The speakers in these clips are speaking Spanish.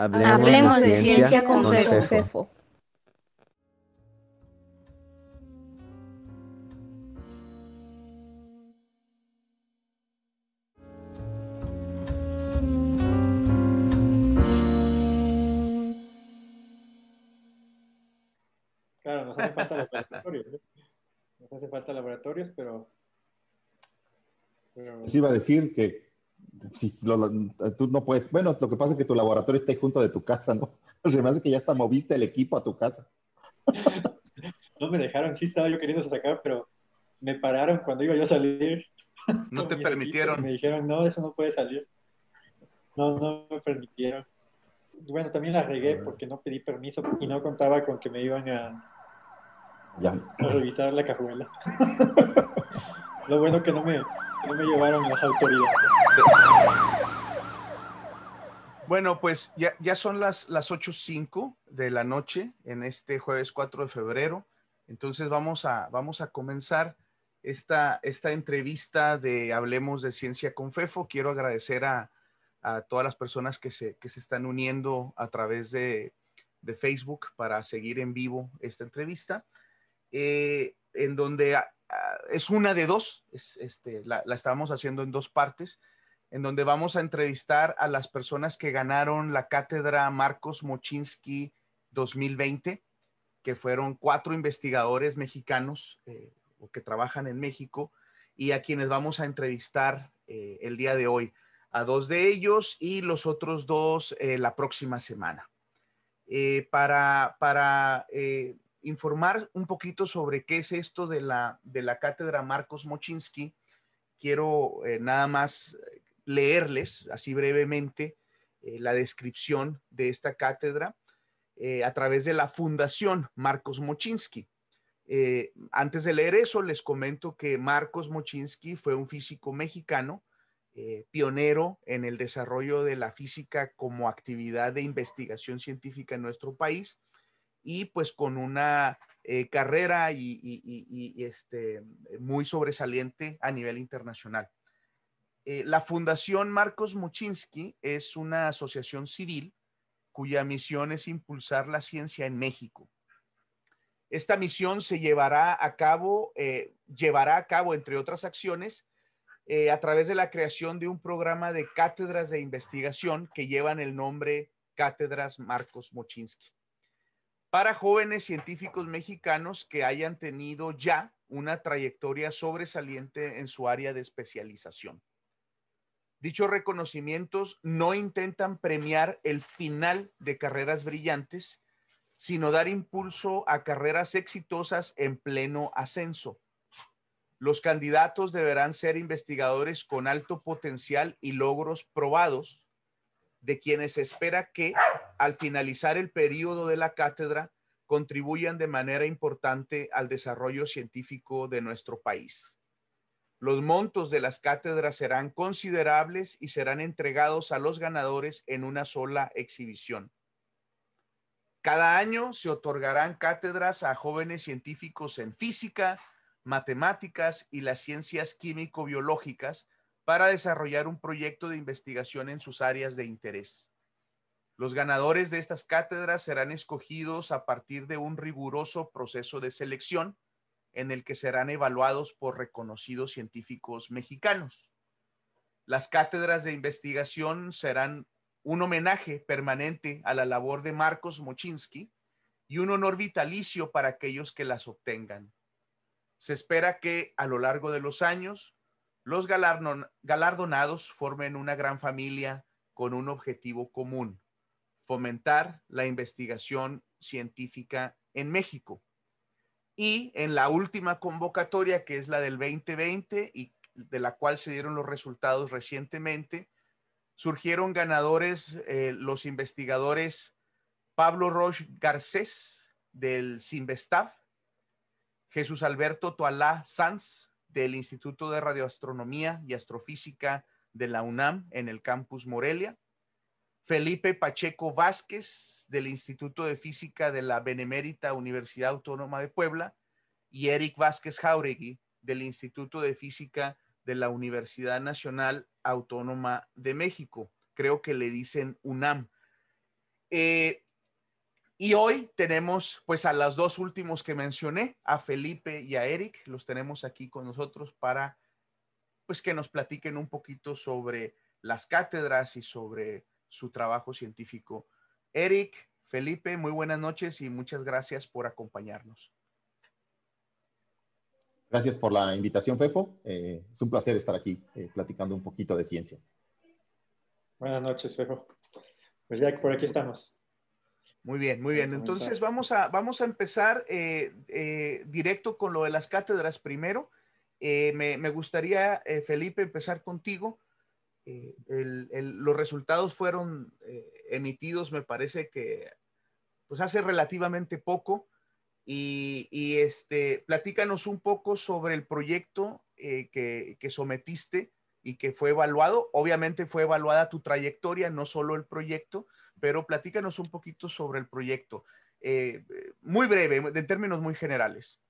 Hablemos, de, ciencia, con, Fefo. Claro, nos hace falta laboratorios. Nos hace falta laboratorios, pero... pero... iba a decir que si tú no puedes, bueno, lo que pasa es que tu laboratorio está ahí junto de tu casa, ¿no? Se me hace que ya hasta moviste el equipo a tu casa. no me dejaron, sí estaba yo queriendo sacar, pero me pararon cuando iba yo a salir. No te permitieron. Me dijeron, no, eso no puede salir. No, no me permitieron. Bueno, también la regué porque no pedí permiso y no contaba con que me iban a, a revisar la cajuela. Lo bueno que no me, no me llevaron las autoridades. Bueno, pues ya, ya son las, las 8.05 de la noche en este jueves 4 de febrero. Entonces vamos a, vamos a comenzar esta, esta entrevista de Hablemos de Ciencia con FEFO. Quiero agradecer a, a todas las personas que se, que se están uniendo a través de, de Facebook para seguir en vivo esta entrevista, eh, en donde Ah, es una de dos, este, la, estamos haciendo en dos partes, en donde vamos a entrevistar a las personas que ganaron la cátedra Marcos Mochinsky 2020, que fueron cuatro investigadores mexicanos eh, que trabajan en México y a quienes vamos a entrevistar eh, el día de hoy. A dos de ellos y los otros dos eh, la próxima semana. para para informar un poquito sobre qué es esto de la, de la cátedra Marcos Mochinsky, quiero eh, nada más leerles así brevemente eh, la descripción de esta cátedra eh, a través de la Fundación Marcos Mochinsky. antes de leer eso, les comento que Marcos Mochinsky fue un físico mexicano, pionero en el desarrollo de la física como actividad de investigación científica en nuestro país y pues con una eh, carrera y, este, muy sobresaliente a nivel internacional. Eh, la Fundación Marcos Muchinsky es una asociación civil cuya misión es impulsar la ciencia en México. Esta misión se llevará a cabo, eh, llevará a cabo, entre otras acciones, a través de la creación de un programa de cátedras de investigación que llevan el nombre Cátedras Marcos Mochinsky para jóvenes científicos mexicanos que hayan tenido ya una trayectoria sobresaliente en su área de especialización. Dichos reconocimientos no intentan premiar el final de carreras brillantes, sino dar impulso a carreras exitosas en pleno ascenso. Los candidatos deberán ser investigadores con alto potencial y logros probados, de quienes espera que al finalizar el periodo de la cátedra contribuyan de manera importante al desarrollo científico de nuestro país. Los montos de las cátedras serán considerables y serán entregados a los ganadores en una sola exhibición. Cada año se otorgarán cátedras a jóvenes científicos en física, matemáticas y las ciencias químico-biológicas para desarrollar un proyecto de investigación en sus áreas de interés. Los ganadores de estas cátedras serán escogidos a partir de un riguroso proceso de selección en el que serán evaluados por reconocidos científicos mexicanos. Las cátedras de investigación serán un homenaje permanente a la labor de Marcos Mochinsky y un honor vitalicio para aquellos que las obtengan. Se espera que a lo largo de los años los galardonados formen una gran familia con un objetivo común, fomentar la investigación científica en México. Y en la última convocatoria, que es la del 2020 y de la cual se dieron los resultados recientemente, surgieron ganadores eh, los investigadores Pablo Roche Garcés del CIMBESTAF, Jesús Alberto Toalá Sanz del Instituto de Radioastronomía y Astrofísica de la UNAM en el campus Morelia, Felipe Pacheco Vázquez del Instituto de Física de la Benemérita Universidad Autónoma de Puebla y Eric Vázquez Jauregui del Instituto de Física de la Universidad Nacional Autónoma de México. Creo que le dicen UNAM. eh, y hoy tenemos pues a los dos últimos que mencioné, a Felipe y a Eric, los tenemos aquí con nosotros para pues que nos platiquen un poquito sobre las cátedras y sobre su trabajo científico. Eric, Felipe, muy buenas noches y muchas gracias por acompañarnos. Gracias por la invitación, Fefo. Eh, es un placer estar aquí eh, platicando un poquito de ciencia. Buenas noches, Fefo. Pues ya por aquí estamos. Muy bien, muy bien. Entonces vamos a, vamos a empezar eh, directo con lo de las cátedras primero. Me, me, gustaría, Felipe, empezar contigo. Los resultados fueron emitidos, me parece que pues hace relativamente poco. Y, este, platícanos un poco sobre el proyecto eh, que, sometiste y que fue evaluado. Obviamente fue evaluada tu trayectoria, no solo el proyecto, pero platícanos un poquito sobre el proyecto. Eh, muy breve, en términos muy generales.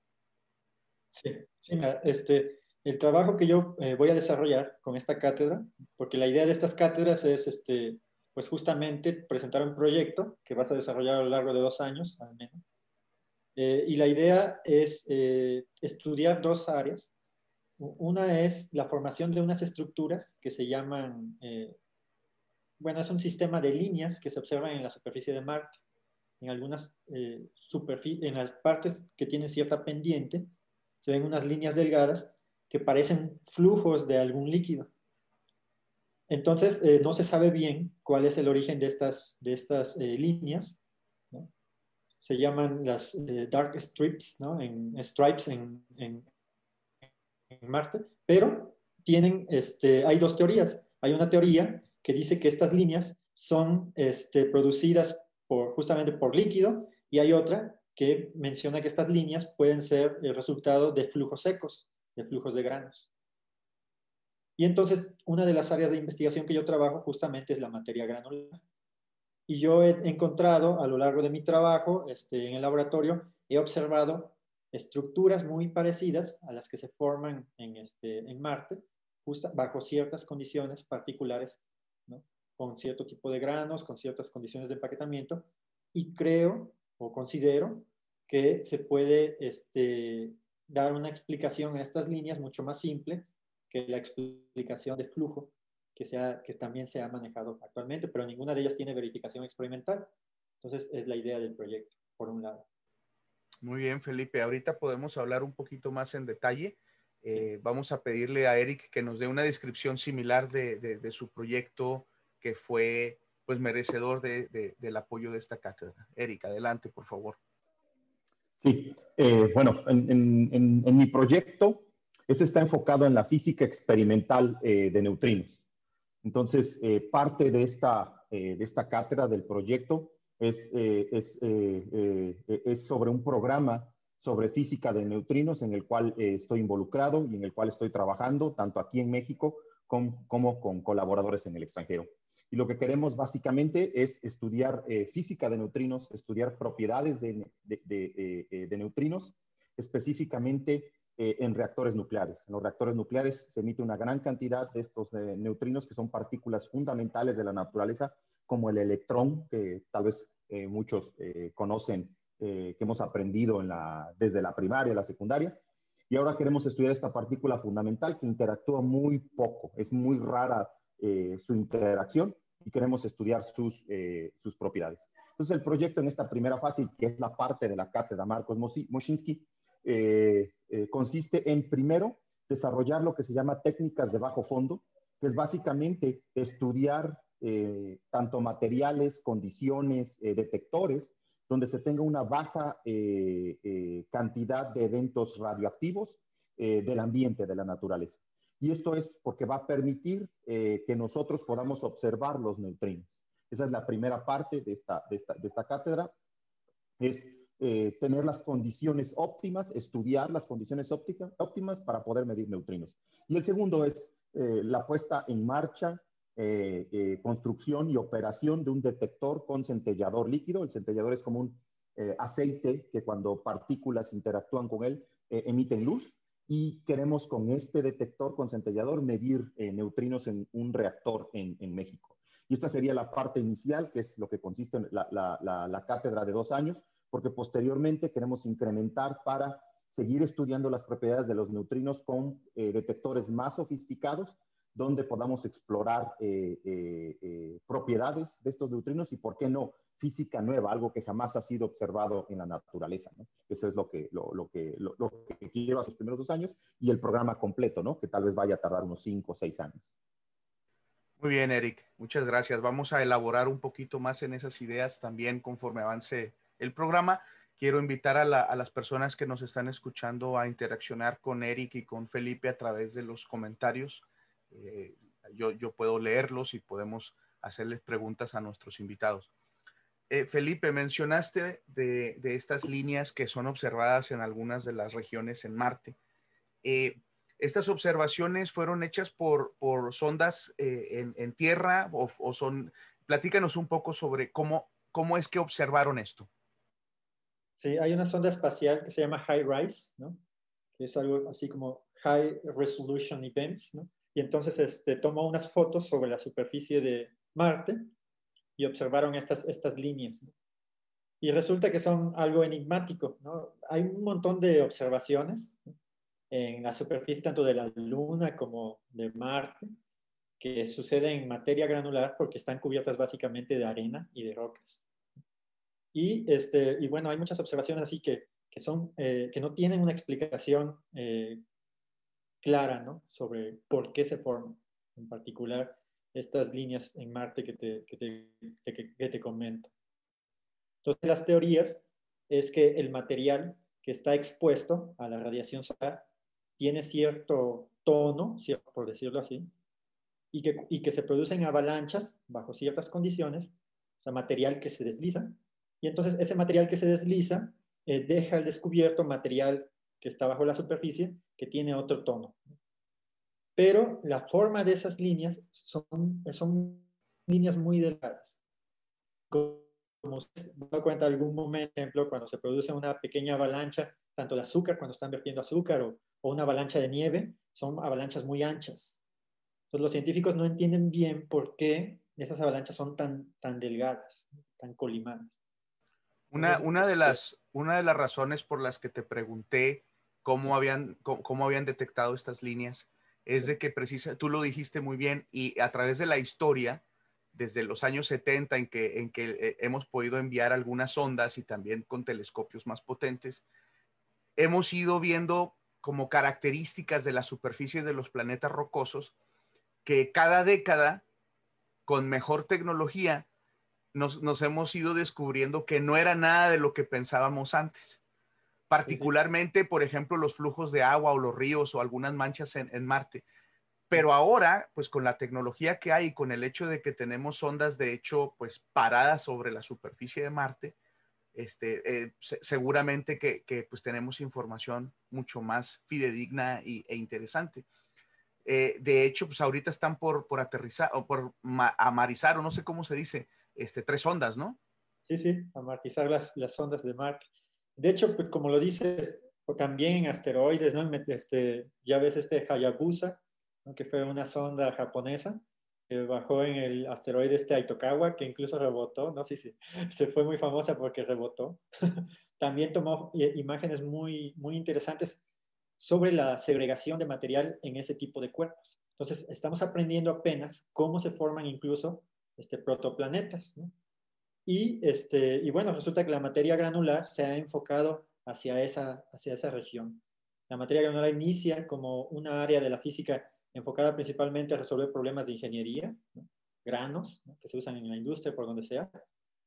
Sí, sí este, el trabajo que yo eh, voy a desarrollar con esta cátedra, porque la idea de estas cátedras es este, pues justamente presentar un proyecto que vas a desarrollar a lo largo de dos años, al menos. Eh, y la idea es eh, estudiar dos áreas. Una es la formación de unas estructuras que se llaman, bueno, es un sistema de líneas que se observan en la superficie de Marte. En algunas superficies, en las partes que tienen cierta pendiente, se ven unas líneas delgadas que parecen flujos de algún líquido. Entonces, eh, no se sabe bien cuál es el origen de estas, de estas eh, líneas. Se llaman las eh, dark strips, ¿no? en, stripes en, en, Marte, pero tienen, este, hay dos teorías. Hay una teoría que dice que estas líneas son este, producidas por, justamente por líquido y hay otra que menciona que estas líneas pueden ser el resultado de flujos secos, de flujos de granos. Y entonces, una de las áreas de investigación que yo trabajo justamente es la materia granular. Y yo he encontrado a lo largo de mi trabajo este, en el laboratorio, he observado estructuras muy parecidas a las que se forman en, este, en Marte, justo bajo ciertas condiciones particulares, con cierto tipo de granos, con ciertas condiciones de empaquetamiento, y creo o considero que se puede este, dar una explicación a estas líneas mucho más simple que la explicación de flujo que, sea, que también se ha manejado actualmente, pero ninguna de ellas tiene verificación experimental. Entonces, es la idea del proyecto, por un lado. Muy bien, Felipe. Ahorita podemos hablar un poquito más en detalle. Eh, vamos a pedirle a Eric que nos dé una descripción similar de, de, su proyecto que fue pues merecedor de, del apoyo de esta cátedra. Eric, adelante, por favor. Sí, eh, bueno, en, mi proyecto este está enfocado en la física experimental eh, de neutrinos. Entonces, eh, parte de esta, de esta cátedra del proyecto es, es, es, sobre un programa sobre física de neutrinos en el cual estoy involucrado y en el cual estoy trabajando, tanto aquí en México como, como con colaboradores en el extranjero. Y lo que queremos básicamente es estudiar física de neutrinos, estudiar propiedades de, de, de, de neutrinos, específicamente eh, en reactores nucleares. En los reactores nucleares se emite una gran cantidad de estos eh, neutrinos que son partículas fundamentales de la naturaleza, como el electrón, que tal vez eh, muchos conocen, que hemos aprendido en la, desde la primaria, la secundaria. Y ahora queremos estudiar esta partícula fundamental que interactúa muy poco, es muy rara su interacción y queremos estudiar sus, sus propiedades. Entonces el proyecto en esta primera fase, que es la parte de la cátedra Marcos Moshinsky, eh, eh, consiste en, primero, desarrollar lo que se llama técnicas de bajo fondo, que es básicamente estudiar eh, tanto materiales, condiciones, detectores, donde se tenga una baja cantidad de eventos radioactivos del ambiente, de la naturaleza. Y esto es porque va a permitir que nosotros podamos observar los neutrinos. Esa es la primera parte de esta, de esta, cátedra. Es eh, tener las condiciones óptimas, estudiar las condiciones ópticas, óptimas para poder medir neutrinos. Y el segundo es eh, la puesta en marcha, eh, construcción y operación de un detector con centellador líquido. El centellador es como un aceite que cuando partículas interactúan con él emiten luz y queremos con este detector con centellador medir neutrinos en un reactor en, en México. Y esta sería la parte inicial, que es lo que consiste en la, la cátedra de dos años, porque posteriormente queremos incrementar para seguir estudiando las propiedades de los neutrinos con eh, detectores más sofisticados, donde podamos explorar eh, eh, propiedades de estos neutrinos y, ¿por qué no?, física nueva, algo que jamás ha sido observado en la naturaleza. Eso es lo que, lo, quiero hacer los primeros dos años y el programa completo, ¿no? que tal vez vaya a tardar unos cinco o seis años. Muy bien, Eric. Muchas gracias. Vamos a elaborar un poquito más en esas ideas también conforme avance el programa. Quiero invitar a, las personas que nos están escuchando a interaccionar con Eric y con Felipe a través de los comentarios. Eh, yo, yo, puedo leerlos y podemos hacerles preguntas a nuestros invitados. Eh, Felipe, mencionaste de, estas líneas que son observadas en algunas de las regiones en Marte. Eh, ¿Estas observaciones fueron hechas por, sondas en, en, tierra o, o, son... Platícanos un poco sobre cómo, cómo es que observaron esto. Sí, hay una sonda espacial que se llama High Rise, ¿no? Que es algo así como High Resolution Events, ¿no? Y entonces este, tomó unas fotos sobre la superficie de Marte y observaron estas, estas líneas. Y resulta que son algo enigmático, ¿no? Hay un montón de observaciones en la superficie tanto de la Luna como de Marte que suceden en materia granular porque están cubiertas básicamente de arena y de rocas. Y, este, y bueno, hay muchas observaciones así que, que, son, eh, que no tienen una explicación eh, clara ¿no? sobre por qué se forman, en particular estas líneas en Marte que te, que te, que, te comento. Entonces, las teorías es que el material que está expuesto a la radiación solar tiene cierto tono, por decirlo así, y que, y que se producen avalanchas bajo ciertas condiciones, o sea, material que se desliza, y entonces ese material que se desliza eh, deja al descubierto material que está bajo la superficie que tiene otro tono. Pero la forma de esas líneas son, son líneas muy delgadas. Como se da cuenta algún momento, ejemplo, cuando se produce una pequeña avalancha, tanto de azúcar, cuando están vertiendo azúcar, o, o una avalancha de nieve, son avalanchas muy anchas. Entonces los científicos no entienden bien por qué esas avalanchas son tan, tan delgadas, tan colimadas. Una, una, de las, una de las razones por las que te pregunté cómo habían, cómo, habían detectado estas líneas es de que precisa, tú lo dijiste muy bien y a través de la historia, desde los años 70 en que, en que eh, hemos podido enviar algunas ondas y también con telescopios más potentes, hemos ido viendo como características de las superficies de los planetas rocosos que cada década, con mejor tecnología, nos, hemos ido descubriendo que no era nada de lo que pensábamos antes. Particularmente, por ejemplo, los flujos de agua o los ríos o algunas manchas en, Marte. Pero ahora, pues con la tecnología que hay y con el hecho de que tenemos ondas, de hecho, pues paradas sobre la superficie de Marte, este, eh, seguramente que, pues tenemos información mucho más fidedigna y, e interesante. Eh, de hecho, pues ahorita están por, por aterrizar o por amarizar, o no sé cómo se dice, este, tres ondas, ¿no? Sí, sí, amortizar las, las ondas de Marte. De hecho, pues, como lo dices, también en asteroides, ¿no? Este, ya ves este Hayabusa, que fue una sonda japonesa, que bajó en el asteroide este Aitokawa, que incluso rebotó, ¿no? Sí, sí, se fue muy famosa porque rebotó. también tomó imágenes muy, muy interesantes sobre la segregación de material en ese tipo de cuerpos. Entonces, estamos aprendiendo apenas cómo se forman incluso este, protoplanetas. Y, este, y bueno, resulta que la materia granular se ha enfocado hacia esa, hacia esa región. La materia granular inicia como una área de la física enfocada principalmente a resolver problemas de ingeniería, granos, que se usan en la industria, por donde sea,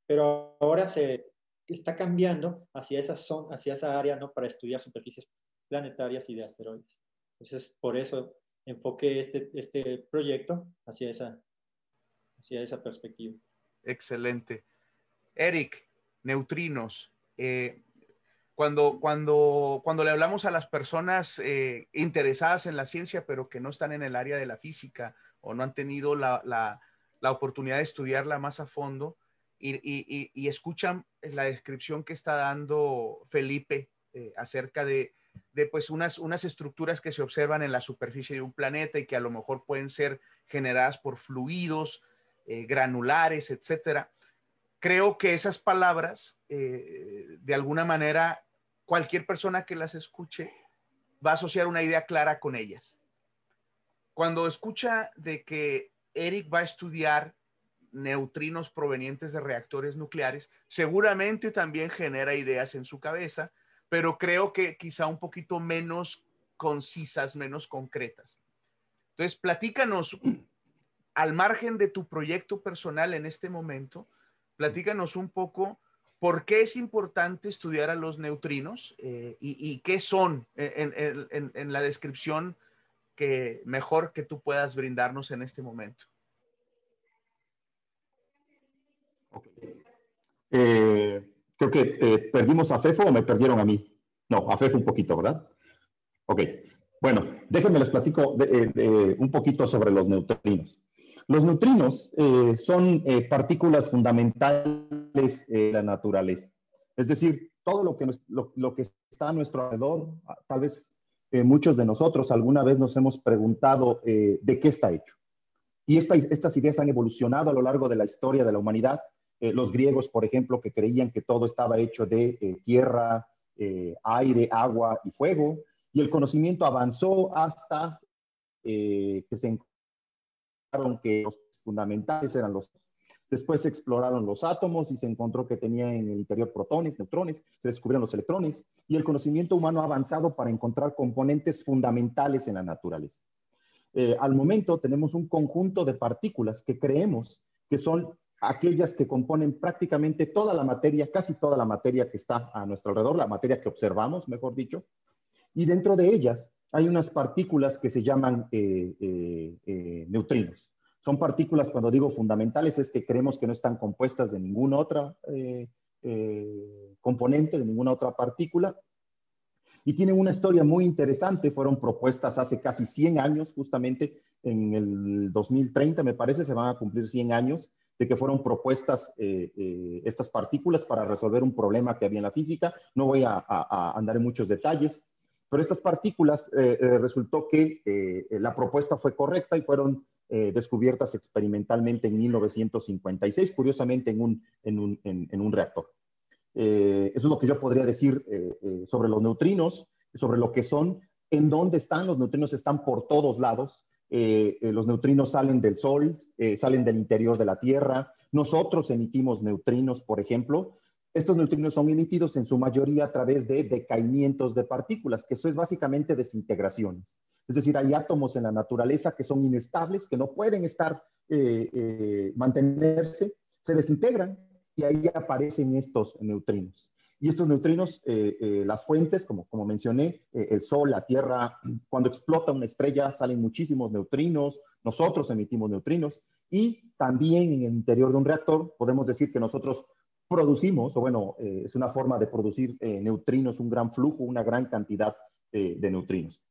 pero ahora se está cambiando hacia esa, hacia esa área ¿no? para estudiar superficies planetarias y de asteroides. Entonces, por eso enfoqué este, este proyecto hacia esa, hacia esa perspectiva. Excelente. Eric, neutrinos. Eh, cuando, cuando, cuando le hablamos a las personas eh, interesadas en la ciencia, pero que no están en el área de la física o no han tenido la, la, la oportunidad de estudiarla más a fondo y, y, y, escuchan la descripción que está dando Felipe eh, acerca de, de pues unas, unas estructuras que se observan en la superficie de un planeta y que a lo mejor pueden ser generadas por fluidos, granulares, etcétera. Creo que esas palabras, eh, de alguna manera, cualquier persona que las escuche va a asociar una idea clara con ellas. Cuando escucha de que Eric va a estudiar neutrinos provenientes de reactores nucleares, seguramente también genera ideas en su cabeza, pero creo que quizá un poquito menos concisas, menos concretas. Entonces, platícanos, al margen de tu proyecto personal en este momento, platícanos un poco por qué es importante estudiar a los neutrinos eh, y, qué son en, la descripción que mejor que tú puedas brindarnos en este momento. Eh, creo que eh, perdimos a Fefo o me perdieron a mí. No, a Fefo un poquito, ¿verdad? Ok. Bueno, déjenme les platico un poquito sobre los neutrinos. Los neutrinos eh, son eh, partículas fundamentales de la naturaleza. Es decir, todo lo que, lo, que está a nuestro alrededor, tal vez eh, muchos de nosotros alguna vez nos hemos preguntado de qué está hecho. Y estas ideas han evolucionado a lo largo de la historia de la humanidad. los griegos, por ejemplo, que creían que todo estaba hecho de tierra, aire, agua y fuego. Y el conocimiento avanzó hasta que se que los fundamentales eran los Después se exploraron los átomos y se encontró que tenía en el interior protones, neutrones, se descubrieron los electrones y el conocimiento humano ha avanzado para encontrar componentes fundamentales en la naturaleza. Eh, al momento tenemos un conjunto de partículas que creemos que son aquellas que componen prácticamente toda la materia, casi toda la materia que está a nuestro alrededor, la materia que observamos, mejor dicho, y dentro de ellas hay unas partículas que se llaman eh, eh, eh, neutrinos. Son partículas, cuando digo fundamentales, es que creemos que no están compuestas de ninguna otra componente, de ninguna otra partícula. Y tienen una historia muy interesante, fueron propuestas hace casi 100 años, justamente en el 2030, me parece, se van a cumplir 100 años de que fueron propuestas estas partículas para resolver un problema que había en la física. No voy a andar en muchos detalles, pero estas partículas eh, eh, resultó que eh, la propuesta fue correcta y fueron descubiertas experimentalmente en 1956, curiosamente en un, en un, en, un reactor. eso es lo que yo podría decir sobre los neutrinos, sobre lo que son, en dónde están. Los neutrinos están por todos lados. los neutrinos salen del Sol, salen del interior de la Tierra. Nosotros emitimos neutrinos, por ejemplo, estos neutrinos son emitidos en su mayoría a través de decaimientos de partículas, que eso es básicamente desintegraciones. Es decir, hay átomos en la naturaleza que son inestables, que no pueden estar, eh, eh, mantenerse, se desintegran y ahí aparecen estos neutrinos. Y estos neutrinos, eh, las fuentes, como, como mencioné, el Sol, la Tierra, cuando explota una estrella salen muchísimos neutrinos, nosotros emitimos neutrinos y también en el interior de un reactor podemos decir que nosotros producimos, o bueno, eh, es una forma de producir eh, neutrinos, un gran flujo, una gran cantidad eh, de neutrinos.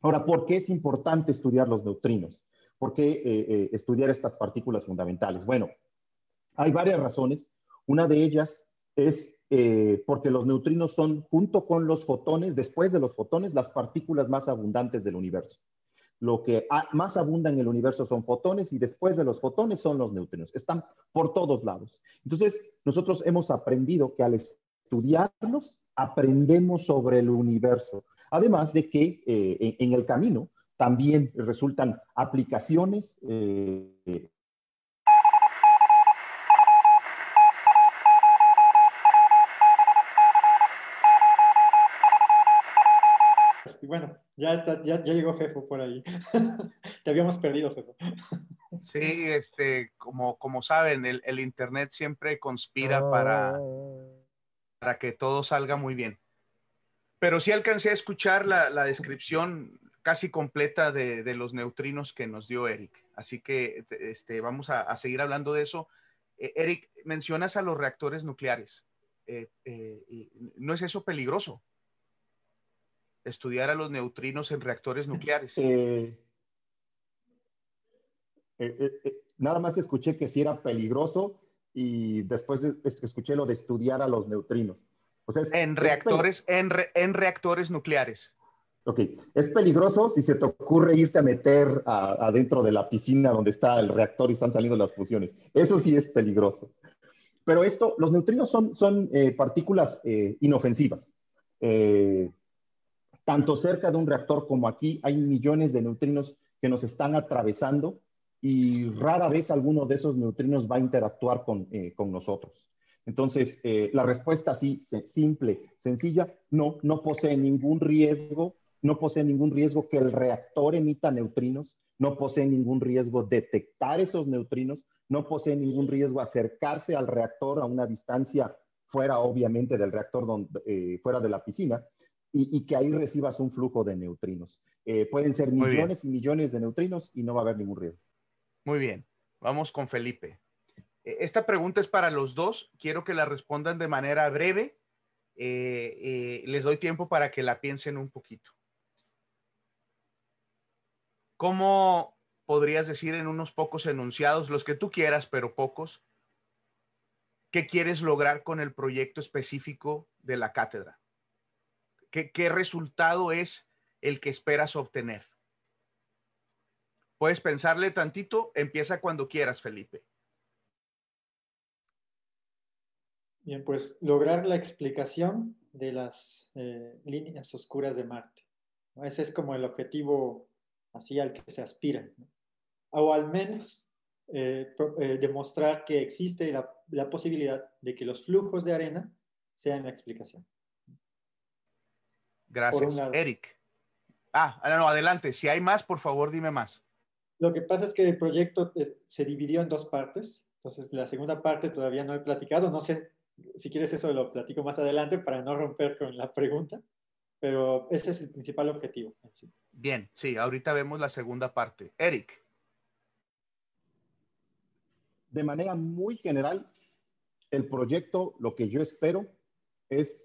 Ahora, ¿por qué es importante estudiar los neutrinos? ¿Por qué estudiar estas partículas fundamentales? Bueno, hay varias razones. Una de ellas es porque los neutrinos son, junto con los fotones, después de los fotones, las partículas más abundantes del universo lo que más abunda en el universo son fotones y después de los fotones son los neutrinos. Están por todos lados. Entonces, nosotros hemos aprendido que al estudiarlos, aprendemos sobre el universo. Además de que eh, en, el camino también resultan aplicaciones eh, bueno, ya está, ya, llegó Jefo por ahí. Te habíamos perdido, Jefo. Sí, este, como, como saben, el, el Internet siempre conspira para, para que todo salga muy bien. Pero sí alcancé a escuchar la, la descripción casi completa de, de, los neutrinos que nos dio Eric. Así que este, vamos a, a seguir hablando de eso. Eh, Eric, mencionas a los reactores nucleares. Eh, eh, ¿No es eso peligroso? Estudiar a los neutrinos en reactores nucleares? Eh, eh, eh, nada más escuché que sí era peligroso y después escuché lo de estudiar a los neutrinos. en reactores, en, en reactores nucleares. Ok, es peligroso si se te ocurre irte a meter adentro de la piscina donde está el reactor y están saliendo las fusiones. Eso sí es peligroso. Pero esto, los neutrinos son, son partículas inofensivas. Eh, tanto cerca de un reactor como aquí hay millones de neutrinos que nos están atravesando y rara vez alguno de esos neutrinos va a interactuar con, con nosotros. Entonces, la respuesta así, simple, sencilla, no, no posee ningún riesgo, no posee ningún riesgo que el reactor emita neutrinos, no posee ningún riesgo detectar esos neutrinos, no posee ningún riesgo acercarse al reactor a una distancia fuera, obviamente, del reactor, donde, eh, fuera de la piscina, y, que ahí recibas un flujo de neutrinos. Eh, pueden ser millones y millones de neutrinos y no va a haber ningún riesgo. Muy bien, vamos con Felipe. E, esta pregunta es para los dos. Quiero que la respondan de manera breve. Eh, les doy tiempo para que la piensen un poquito. ¿Cómo podrías decir en unos pocos enunciados, los que tú quieras, pero pocos, qué quieres lograr con el proyecto específico de la cátedra? ¿Qué, resultado es el que esperas obtener? Puedes pensarle tantito, empieza cuando quieras, Felipe. Bien, pues lograr la explicación de las eh, líneas oscuras de Marte. Ese es como el objetivo así al que se aspira. O al menos eh, eh, demostrar que existe la, posibilidad de que los flujos de arena sean la explicación. Gracias. Eric. Ah, no, adelante. Si hay más, por favor, dime más. Lo que pasa es que el proyecto eh, se dividió en dos partes. Entonces, la segunda parte todavía no he platicado. No sé si quieres eso lo platico más adelante para no romper con la pregunta. Pero ese es el principal objetivo. Bien, sí, ahorita vemos la segunda parte. Eric. De manera muy general, el proyecto, lo que yo espero es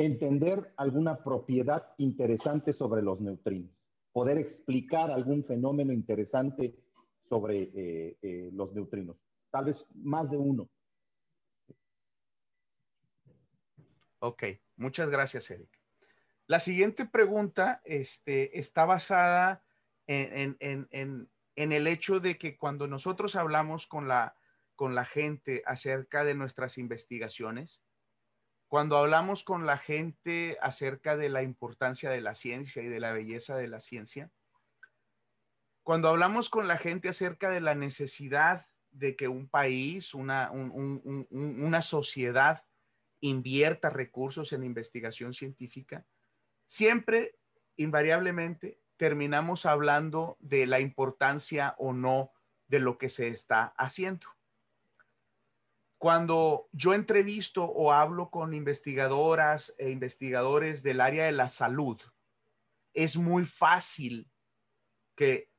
entender alguna propiedad interesante sobre los neutrinos, poder explicar algún fenómeno interesante sobre eh, eh, los neutrinos, tal vez más de uno. Ok, muchas gracias, Eric. La siguiente pregunta este, está basada en, el hecho de que cuando nosotros hablamos con la, con la gente acerca de nuestras investigaciones, cuando hablamos con la gente acerca de la importancia de la ciencia y de la belleza de la ciencia, cuando hablamos con la gente acerca de la necesidad de que un país, una, una sociedad invierta recursos en investigación científica, siempre, invariablemente, terminamos hablando de la importancia o no de lo que se está haciendo. Cuando yo entrevisto o hablo con investigadoras e investigadores del área de la salud, es muy fácil que,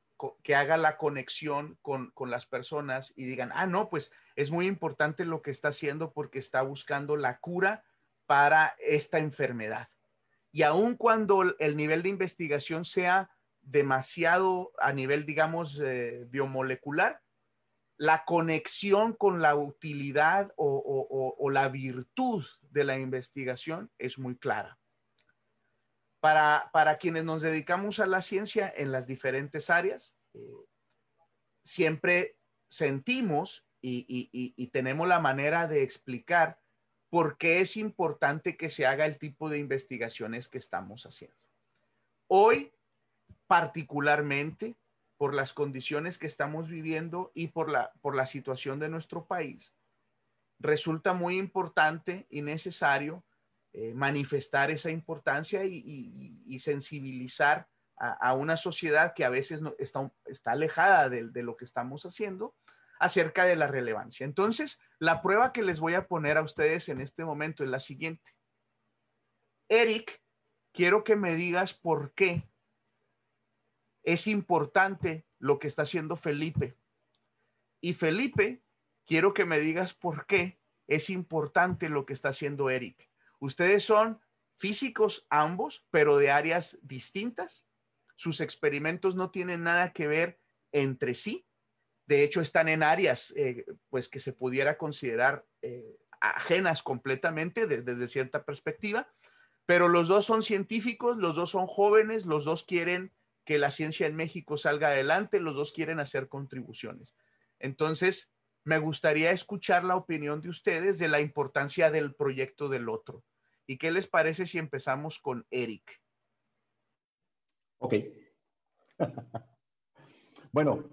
haga la conexión con, con, las personas y digan, ah, no, pues es muy importante lo que está haciendo porque está buscando la cura para esta enfermedad. Y aun cuando el nivel de investigación sea demasiado a nivel, digamos, eh, biomolecular, la conexión con la utilidad o, la virtud de la investigación es muy clara. Para, quienes nos dedicamos a la ciencia en las diferentes áreas, eh, siempre sentimos y tenemos la manera de explicar por qué es importante que se haga el tipo de investigaciones que estamos haciendo. Hoy, particularmente, por las condiciones que estamos viviendo y por la, por la situación de nuestro país, resulta muy importante y necesario eh, manifestar esa importancia y, sensibilizar a, una sociedad que a veces no, está, está alejada de lo que estamos haciendo acerca de la relevancia. Entonces, la prueba que les voy a poner a ustedes en este momento es la siguiente. Eric, quiero que me digas por qué es importante lo que está haciendo Felipe. Y Felipe, quiero que me digas por qué es importante lo que está haciendo Eric. Ustedes son físicos ambos, pero de áreas distintas. Sus experimentos no tienen nada que ver entre sí, de hecho, están en áreas eh, pues que se pudiera considerar eh, ajenas completamente desde cierta perspectiva, pero los dos son científicos, los dos son jóvenes, los dos quieren que la ciencia en México salga adelante, los dos quieren hacer contribuciones. Entonces, me gustaría escuchar la opinión de ustedes de la importancia del proyecto del otro. ¿Y qué les parece si empezamos con Eric? Ok. bueno,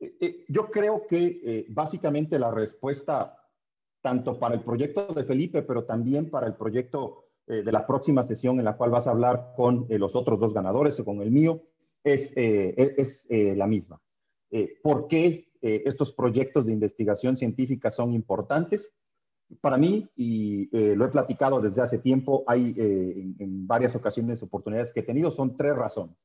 eh, eh, yo creo que eh, básicamente la respuesta, tanto para el proyecto de Felipe, pero también para el proyecto de la próxima sesión en la cual vas a hablar con los otros dos ganadores o con el mío, es, es la misma. ¿Por qué estos proyectos de investigación científica son importantes? Para mí, y lo he platicado desde hace tiempo, hay en, varias ocasiones oportunidades que he tenido, son tres razones.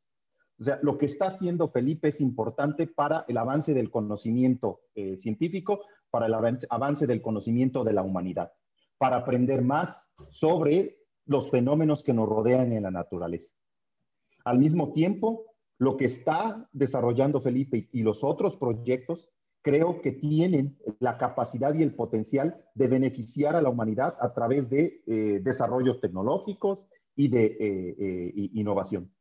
O sea, lo que está haciendo Felipe es importante para el avance del conocimiento eh, científico, para el avance del conocimiento de la humanidad, para aprender más sobre los fenómenos que nos rodean en la naturaleza. Al mismo tiempo, lo que está desarrollando Felipe y los otros proyectos creo que tienen la capacidad y el potencial de beneficiar a la humanidad a través de eh, desarrollos tecnológicos y de eh, innovación.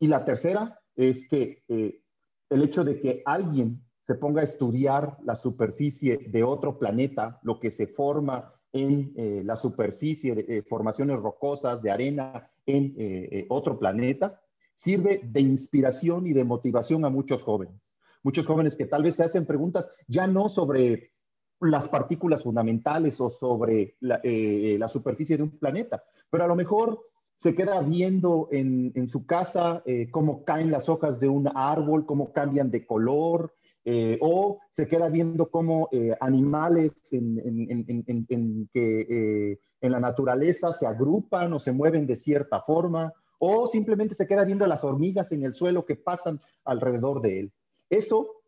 Y la tercera es que eh, el hecho de que alguien se ponga a estudiar la superficie de otro planeta, lo que se forma en eh, la superficie de eh, formaciones rocosas, de arena en otro planeta, sirve de inspiración y de motivación a muchos jóvenes. Muchos jóvenes que tal vez se hacen preguntas ya no sobre las partículas fundamentales o sobre la, la superficie de un planeta, pero a lo mejor se queda viendo en, su casa eh, cómo caen las hojas de un árbol, cómo cambian de color, eh, o se queda viendo cómo eh, animales en, que, en la naturaleza se agrupan o se mueven de cierta forma, o simplemente se queda viendo las hormigas en el suelo que pasan alrededor de él. Eso,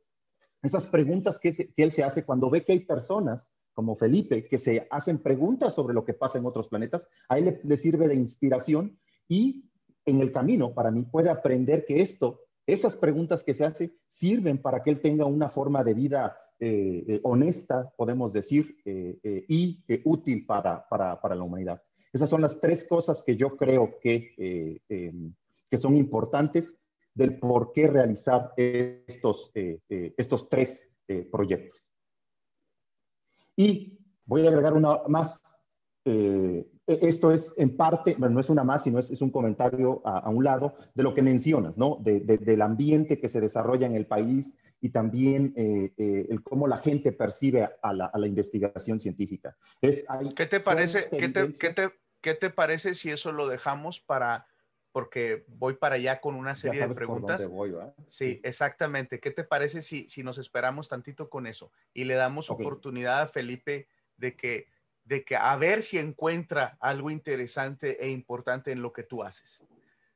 esas preguntas que, él se hace cuando ve que hay personas como Felipe, que se hacen preguntas sobre lo que pasa en otros planetas, a él le, sirve de inspiración y en el camino, para mí, puede aprender que esto, esas preguntas que se hace, sirven para que él tenga una forma de vida eh, eh, honesta, podemos decir, eh, y útil para, la humanidad. Esas son las tres cosas que yo creo que, em, que son importantes del por qué realizar estos, estos tres proyectos. Y voy a agregar una más. Eh, e-, esto es en parte, bueno, no es una más, sino es, un comentario a, un lado de lo que mencionas, ¿no? del ambiente que se desarrolla en el país y también eh, eh, el cómo la gente percibe a la, investigación científica. Es, ¿Qué te parece? ¿qué te, ¿Qué te parece si eso lo dejamos para porque voy para allá con una serie de preguntas. sí, exactamente. ¿Qué te parece si, si nos esperamos tantito con eso y le damos oportunidad a Felipe de que, de que a ver si encuentra algo interesante e importante en lo que tú haces?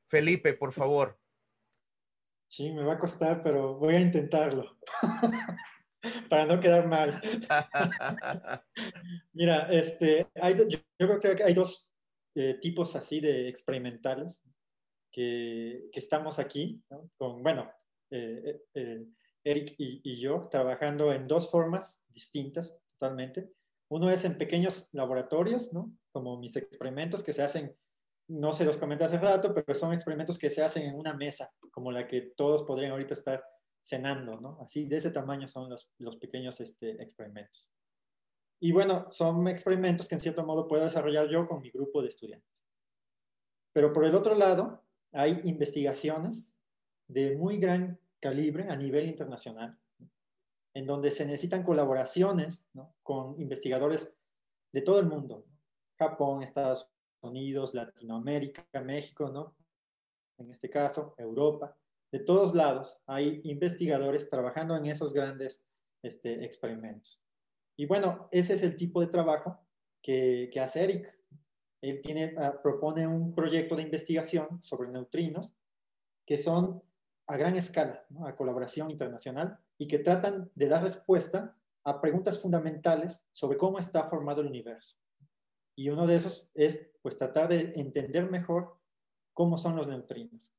Felipe, por favor. Sí, me va a costar, pero voy a intentarlo. para no quedar mal. Mira, este, hay, yo, creo que hay dos eh, tipos así de experimentales que, estamos aquí, con, bueno, eh, eh, eh, Eric y, yo, trabajando en dos formas distintas totalmente. Uno es en pequeños laboratorios, ¿no? como mis experimentos que se hacen, no se los comenté hace rato, pero son experimentos que se hacen en una mesa, como la que todos podrían ahorita estar cenando, ¿no? Así, de ese tamaño son los, los pequeños este, experimentos. Y bueno, son experimentos que en cierto modo puedo desarrollar yo con mi grupo de estudiantes. Pero por el otro lado, hay investigaciones de muy gran calibre a nivel internacional, en donde se necesitan colaboraciones con investigadores de todo el mundo, Japón, Estados Unidos, Latinoamérica, México, ¿no? en este caso, Europa, de todos lados hay investigadores trabajando en esos grandes este, experimentos. Y bueno, ese es el tipo de trabajo que, que hace Eric. Él tiene, ah, propone un proyecto de investigación sobre neutrinos que son a gran escala, a colaboración internacional, y que tratan de dar respuesta a preguntas fundamentales sobre cómo está formado el universo. Y uno de esos es pues tratar de entender mejor cómo son los neutrinos.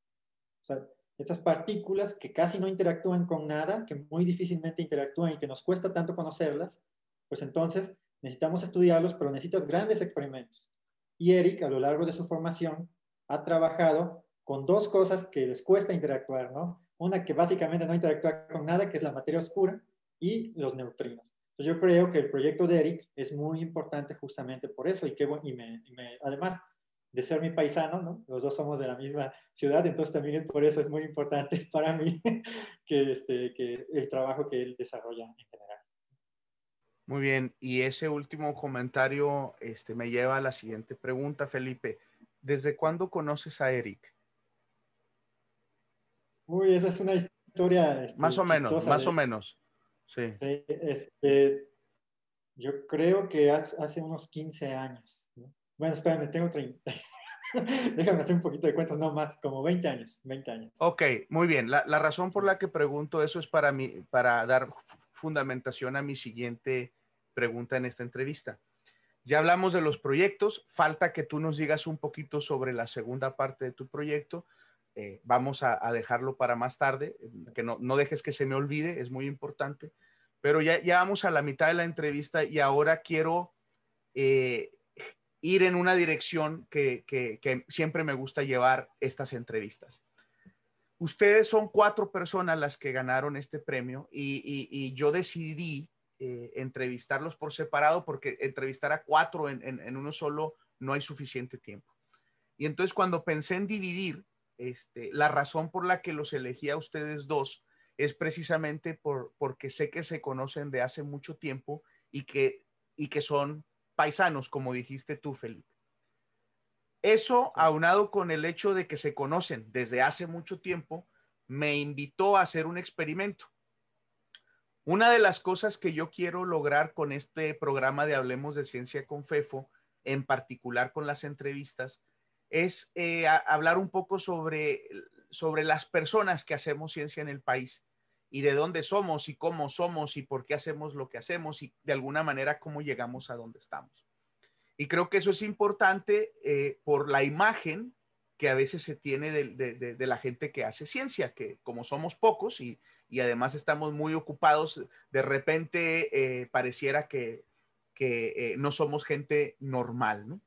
O sea, estas partículas que casi no interactúan con nada, que muy difícilmente interactúan y que nos cuesta tanto conocerlas, pues entonces necesitamos estudiarlos, pero necesitas grandes experimentos Y Eric, a lo largo de su formación, ha trabajado con dos cosas que les cuesta interactuar, ¿no? Una que básicamente no interactúa con nada, que es la materia oscura, y los neutrinos. Entonces yo creo que el proyecto de Eric es muy importante justamente por eso, y, que, y, me, además de ser mi paisano, ¿no? Los dos somos de la misma ciudad, entonces también por eso es muy importante para mí que, este, que el trabajo que él desarrolla en. Muy bien, y ese último comentario este, me lleva a la siguiente pregunta, Felipe. ¿Desde cuándo conoces a Eric? Uy, esa es una historia. Este, más o menos, más o menos. Sí. sí este, yo creo que hace, unos 15 años. Bueno, espérame, tengo 30. Déjame hacer un poquito de cuentas, no más, como 20 años, 20 años. Ok, muy bien. La, la razón por la que pregunto eso es para, mí, para dar fundamentación a mi siguiente pregunta en esta entrevista. Ya hablamos de los proyectos, falta que tú nos digas un poquito sobre la segunda parte de tu proyecto. Eh, vamos a, dejarlo para más tarde, que no, no, dejes que se me olvide, es muy importante. Pero ya, ya vamos a la mitad de la entrevista y ahora quiero eh, ir en una dirección que, que, siempre me gusta llevar estas entrevistas. Ustedes son cuatro personas las que ganaron este premio y, yo decidí eh, entrevistarlos por separado porque entrevistar a cuatro en, uno solo no hay suficiente tiempo. Y entonces cuando pensé en dividir, este, la razón por la que los elegí a ustedes dos es precisamente por, porque sé que se conocen de hace mucho tiempo y que son paisanos, como dijiste tú, Felipe. Eso, aunado con el hecho de que se conocen desde hace mucho tiempo, me invitó a hacer un experimento. Una de las cosas que yo quiero lograr con este programa de Hablemos de Ciencia con FEFO, en particular con las entrevistas, es eh, hablar un poco sobre, sobre las personas que hacemos ciencia en el país y de dónde somos y cómo somos y por qué hacemos lo que hacemos y de alguna manera cómo llegamos a donde estamos. Y creo que eso es importante eh, por la imagen que a veces se tiene de, la gente que hace ciencia, que como somos pocos y, además estamos muy ocupados, de repente eh, pareciera que, eh, no somos gente normal, ¿no?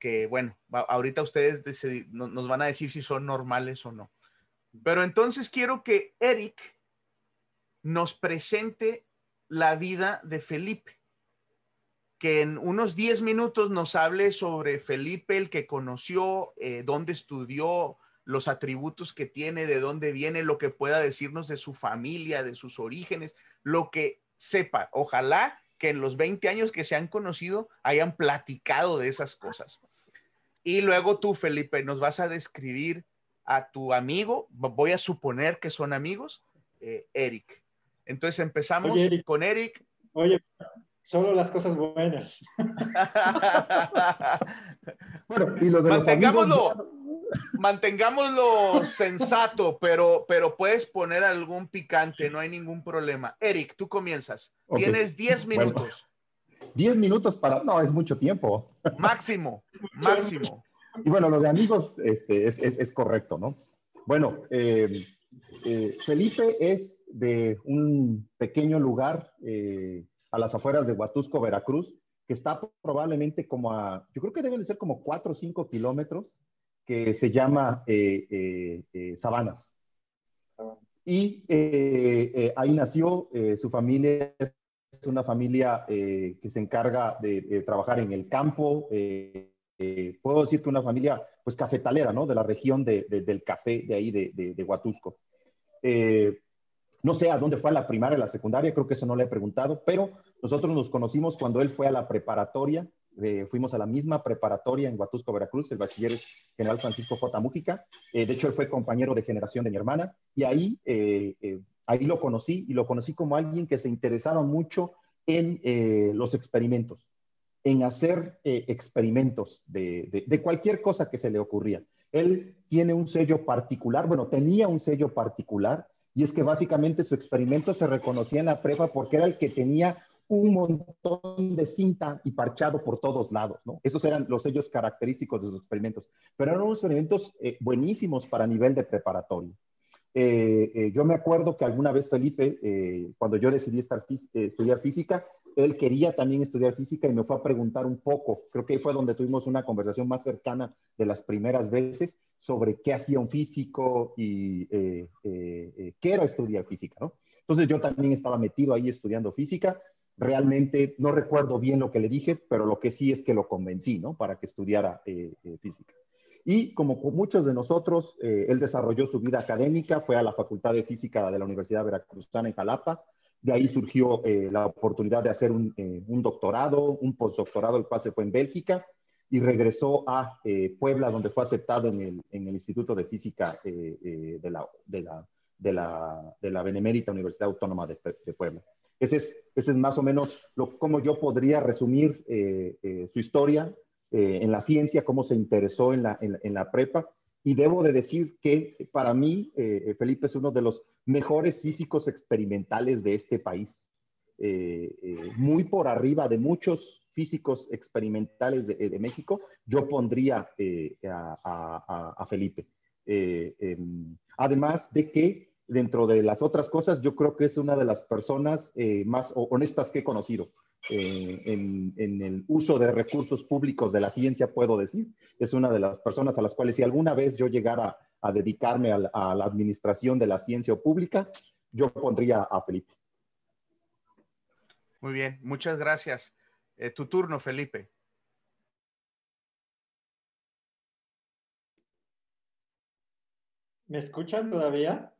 Que bueno, ahorita ustedes nos van a decir si son normales o no. Pero entonces quiero que Eric nos presente la vida de Felipe que en unos 10 minutos nos hable sobre Felipe, el que conoció, eh, dónde estudió, los atributos que tiene, de dónde viene, lo que pueda decirnos de su familia, de sus orígenes, lo que sepa. Ojalá que en los 20 años que se han conocido hayan platicado de esas cosas. Y luego tú, Felipe, nos vas a describir a tu amigo, voy a suponer que son amigos, eh, Eric. Entonces empezamos con Eric. Oye, Solo las cosas buenas. bueno, y lo de mantengámoslo, mantengámoslo sensato, pero, pero puedes poner algún picante, no hay ningún problema. Eric, tú comienzas. Tienes 10 minutos. 10 minutos para... No, es mucho tiempo. Máximo, máximo. Y bueno, lo de amigos este, es, es, es correcto, ¿no? Bueno, eh, eh, Felipe es de un pequeño lugar eh, a las afueras de Huatusco, Veracruz, que está probablemente como a, yo creo que deben de ser como 4 o 5 kilómetros, que se llama eh, eh, eh, Sabanas. Y ahí nació, su familia es una familia que se encarga de, trabajar en el campo, puedo decir que una familia pues cafetalera, ¿no? De la región de, del café de ahí de, de Huatusco. No sé a dónde fue a la primaria, a la secundaria, creo que eso no le he preguntado, pero nosotros nos conocimos cuando él fue a la preparatoria, eh, fuimos a la misma preparatoria en Huatusco, Veracruz, el bachiller general Francisco J. Mújica. Eh, de hecho, él fue compañero de generación de mi hermana y ahí, eh, ahí lo conocí y lo conocí como alguien que se interesaba mucho en los experimentos, en hacer experimentos de, de cualquier cosa que se le ocurría. Él tiene un sello particular, bueno, tenía un sello particular y es que básicamente su experimento se reconocía en la prepa porque era el que tenía un montón de cinta y parchado por todos lados, ¿no? Esos eran los sellos característicos de sus experimentos, pero eran unos experimentos eh, buenísimos para nivel de preparatorio. Eh, eh, yo me acuerdo que alguna vez Felipe, cuando yo decidí estudiar física, él quería también estudiar física y me fue a preguntar un poco, creo que ahí fue donde tuvimos una conversación más cercana de las primeras veces sobre qué hacía un físico y eh, eh, eh, qué era estudiar física, ¿no? Entonces yo también estaba metido ahí estudiando física. Realmente no recuerdo bien lo que le dije, pero lo que sí es que lo convencí, ¿no? Para que estudiara física. Y como muchos de nosotros, él desarrolló su vida académica, fue a la Facultad de Física de la Universidad Veracruzana en Jalapa, de ahí surgió eh, la oportunidad de hacer un, eh, un, doctorado, un postdoctorado, el cual se fue en Bélgica, y regresó a eh, Puebla, donde fue aceptado en el, Instituto de Física de la, Benemérita Universidad Autónoma de, Puebla. Ese es, ese es, más o menos lo, cómo yo podría resumir su historia en la ciencia, cómo se interesó en la, en, en la prepa y debo de decir que para mí, eh, Felipe es uno de los mejores físicos experimentales de este país. Eh, eh, muy por arriba de muchos físicos experimentales de, México, yo pondría a, Felipe. Em, además de que dentro de las otras cosas, yo creo que es una de las personas más honestas que he conocido. Eh, en, el uso de recursos públicos de la ciencia, puedo decir. Es una de las personas a las cuales si alguna vez yo llegara a dedicarme a, la administración de la ciencia pública, yo pondría a Felipe. Muy bien, muchas gracias. Eh, tu turno, Felipe. ¿Me escuchan todavía?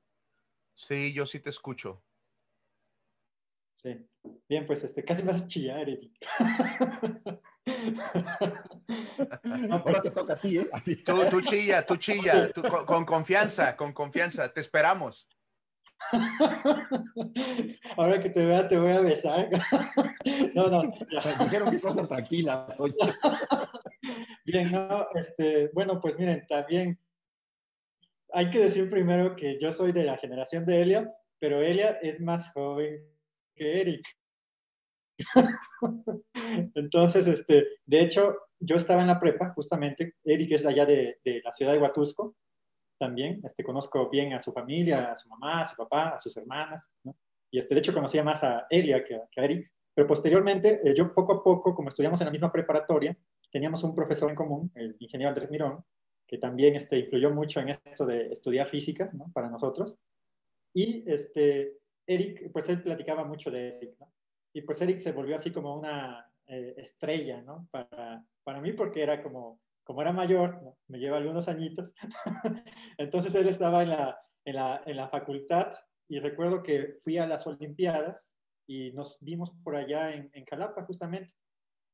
Sí, yo sí te escucho. Sí. Bien, pues este, casi me haces chillar, Eddie. ahora te toca a ti, ¿eh? Tú, tú chilla, tú chilla, con, confianza, con confianza, te esperamos. Ahora que te vea, te voy a besar. No, no. Dijeron que cosas tranquilas. Oye. Bien, no, este, bueno, pues miren, también hay que decir primero que yo soy de la generación de Elia, pero Elia es más joven que Eric. Entonces, este, de hecho, yo estaba en la prepa, justamente, Eric es allá de, la ciudad de Huatusco, también, este, conozco bien a su familia, a su mamá, a su papá, a sus hermanas, y este, de hecho conocía más a Elia que, a Eric, pero posteriormente, eh, yo poco a poco, como estudiamos en la misma preparatoria, teníamos un profesor en común, el ingeniero Andrés Mirón, que también este, influyó mucho en esto de estudiar física ¿no? para nosotros, y este, Eric, pues él platicaba mucho de Eric, ¿no? Y pues Eric se volvió así como una eh, estrella, ¿no? Para, para mí porque era como, como era mayor, me lleva algunos añitos, entonces él estaba en la, en, la, en la facultad y recuerdo que fui a las Olimpiadas y nos vimos por allá en, en Jalapa justamente.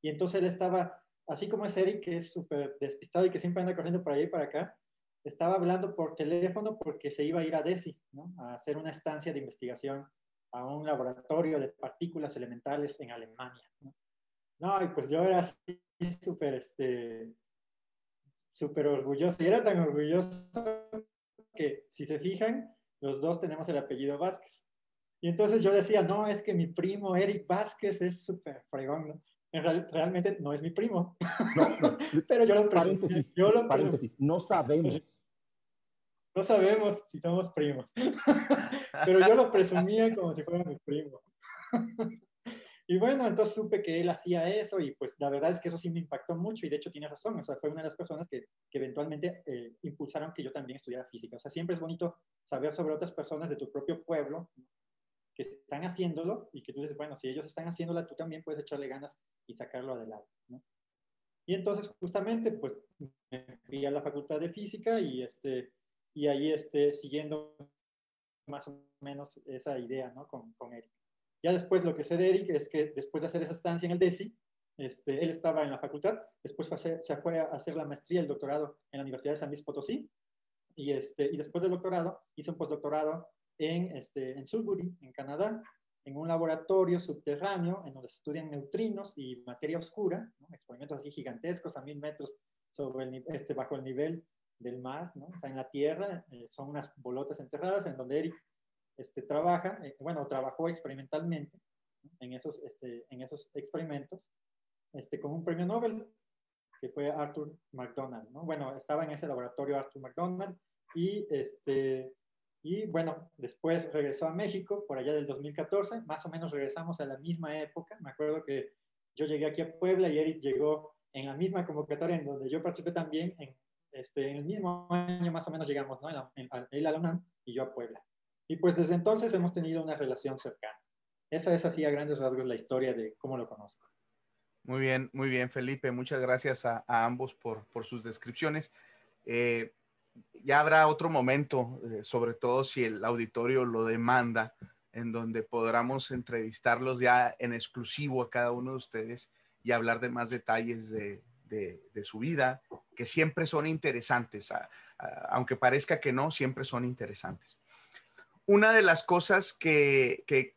Y entonces él estaba, así como es Eric, que es súper despistado y que siempre anda corriendo por allá y para acá, estaba hablando por teléfono porque se iba a ir a DESI, ¿no? a hacer una estancia de investigación a un laboratorio de partículas elementales en Alemania. No, no y pues yo era así súper, este, súper orgulloso. Y era tan orgulloso que, si se fijan, los dos tenemos el apellido Vázquez. Y entonces yo decía, no, es que mi primo Eric Vázquez es súper fregón, ¿no? En realmente no es mi primo. No, pero yo lo paréntesis, yo lo paréntesis, no sabemos no sabemos si somos primos. Pero yo lo presumía como si fuera mi primo. Y bueno, entonces supe que él hacía eso y pues la verdad es que eso sí me impactó mucho y de hecho tiene razón, o sea, fue una de las personas que, que eventualmente eh, impulsaron que yo también estudiara física. O sea, siempre es bonito saber sobre otras personas de tu propio pueblo que están haciéndolo y que tú dices, bueno, si ellos están haciéndola, tú también puedes echarle ganas y sacarlo adelante. ¿no? Y entonces justamente pues me fui a la facultad de física y este, y ahí esté siguiendo más o menos esa idea ¿no? con, con Eric. Ya después lo que sé de Eric es que después de hacer esa estancia en el DESI, este, él estaba en la facultad, después se fue a hacer la maestría, el doctorado en la Universidad de San Luis Potosí, y, este, y después del doctorado hizo un postdoctorado en, este, en Sudbury, en Canadá, en un laboratorio subterráneo en donde estudian neutrinos y materia oscura, experimentos así gigantescos a mil metros sobre el, este, bajo el nivel del mar, ¿no? O sea, en la tierra, eh, son unas bolotas enterradas en donde Eric este, trabaja, eh, bueno, trabajó experimentalmente en, esos, este, en esos experimentos este, con un premio Nobel que fue Arthur McDonald, ¿no? Bueno, estaba en ese laboratorio Arthur McDonald y, este, Y bueno, después regresó a México por allá del 2014, más o menos regresamos a la misma época. Me acuerdo que yo llegué aquí a Puebla y Eric llegó en la misma convocatoria en donde yo participé también, en, este, en el mismo año más o menos llegamos, ¿no? Él a la UNAM y yo a Puebla. Y pues desde entonces hemos tenido una relación cercana. Esa es así a grandes rasgos la historia de cómo lo conozco. Muy bien, muy bien, Felipe. Muchas gracias a, ambos por, por, sus descripciones. Eh, ya habrá otro momento, eh, sobre todo si el auditorio lo demanda, en donde podamos entrevistarlos ya en exclusivo a cada uno de ustedes y hablar de más detalles de, su vida, que siempre son interesantes, aunque parezca que no, siempre son interesantes. Una de las cosas que, que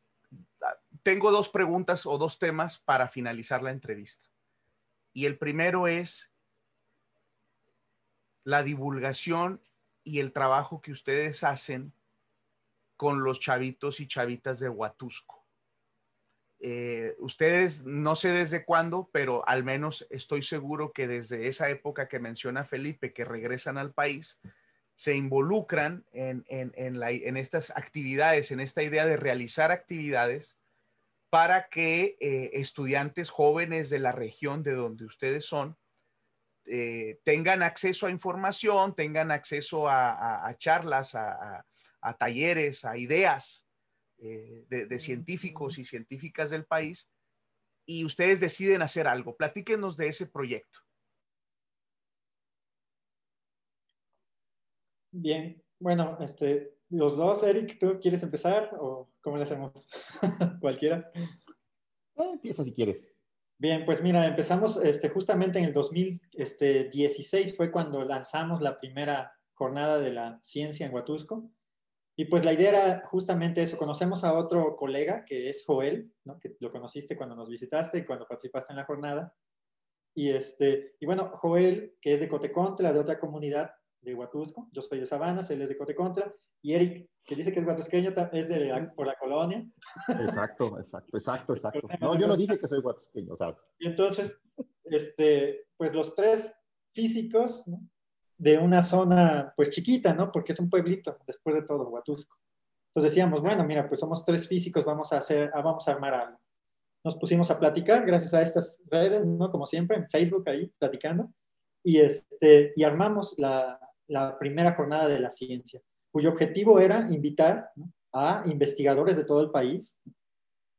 tengo dos preguntas o dos temas para finalizar la entrevista. Y el primero es, la divulgación y el trabajo que ustedes hacen con los chavitos y chavitas de Huatusco. Eh, ustedes, no sé desde cuándo, pero al menos estoy seguro que desde esa época que menciona Felipe, que regresan al país, se involucran en, estas actividades, en esta idea de realizar actividades para que eh, estudiantes jóvenes de la región de donde ustedes son eh, tengan acceso a información, tengan acceso a, charlas, a, talleres, a ideas eh, de, científicos y científicas del país, y ustedes deciden hacer algo. Platíquenos de ese proyecto. Bien, bueno, este, los dos, Eric, ¿tú quieres empezar o cómo le hacemos? Cualquiera. Eh, empieza si quieres. Bien, pues mira, empezamos este, justamente en el 2016 fue cuando lanzamos la primera jornada de la ciencia en Huatusco. Y pues la idea era justamente eso. Conocemos a otro colega que es Joel, ¿no? que lo conociste cuando nos visitaste y cuando participaste en la jornada. Y, este, y bueno, Joel, que es de Cotecontra, de otra comunidad de Huatusco. Yo soy de Sabanas, él es de Cotecontra. Y Eric, que dice que es huatusqueño, es de por la colonia. Exacto, exacto, exacto, exacto. No, yo no dije que soy huatusqueño, o sea. Y entonces, este, pues los tres físicos de una zona, pues chiquita, ¿no? Porque es un pueblito, después de todo, Huatusco. Entonces decíamos, bueno, mira, pues somos tres físicos, vamos a hacer, ah, vamos a armar algo. Nos pusimos a platicar gracias a estas redes, ¿no? Como siempre, en Facebook ahí, platicando. Y, este, y armamos la, la primera jornada de la ciencia cuyo objetivo era invitar a investigadores de todo el país,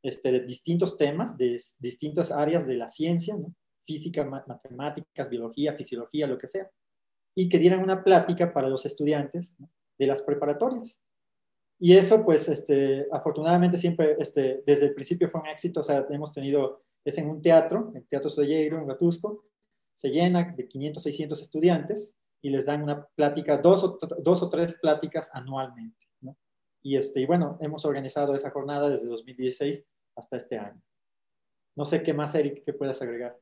este, de distintos temas, de distintas áreas de la ciencia, física, matemáticas, biología, fisiología, lo que sea, y que dieran una plática para los estudiantes de las preparatorias. Y eso, pues, este, afortunadamente siempre, este, desde el principio fue un éxito, o sea, hemos tenido, es en un teatro, el Teatro Solleiro, en Gatusco, se llena de 500, 600 estudiantes, y les dan una plática, dos o, dos o tres pláticas anualmente. ¿no? Y, este, y bueno, hemos organizado esa jornada desde 2016 hasta este año. No sé qué más, Eric, que puedas agregar.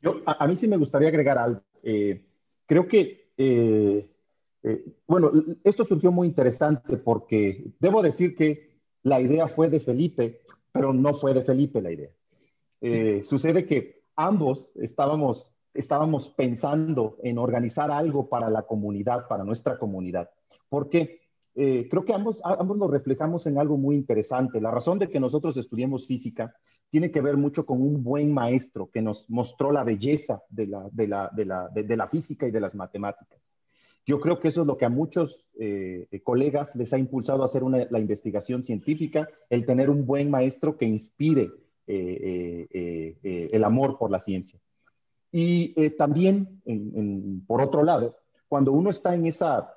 Yo, a, mí sí me gustaría agregar algo. Eh, creo que, eh, eh, bueno, esto surgió muy interesante porque debo decir que la idea fue de Felipe, pero no fue de Felipe la idea. sucede que ambos estábamos estábamos pensando en organizar algo para la comunidad, para nuestra comunidad. Porque eh, creo que ambos, ambos nos reflejamos en algo muy interesante. La razón de que nosotros estudiemos física tiene que ver mucho con un buen maestro que nos mostró la belleza de la, física y de las matemáticas. Yo creo que eso es lo que a muchos eh, colegas les ha impulsado a hacer la investigación científica, el tener un buen maestro que inspire eh, el amor por la ciencia. Y eh, también, por otro lado, cuando uno está en esa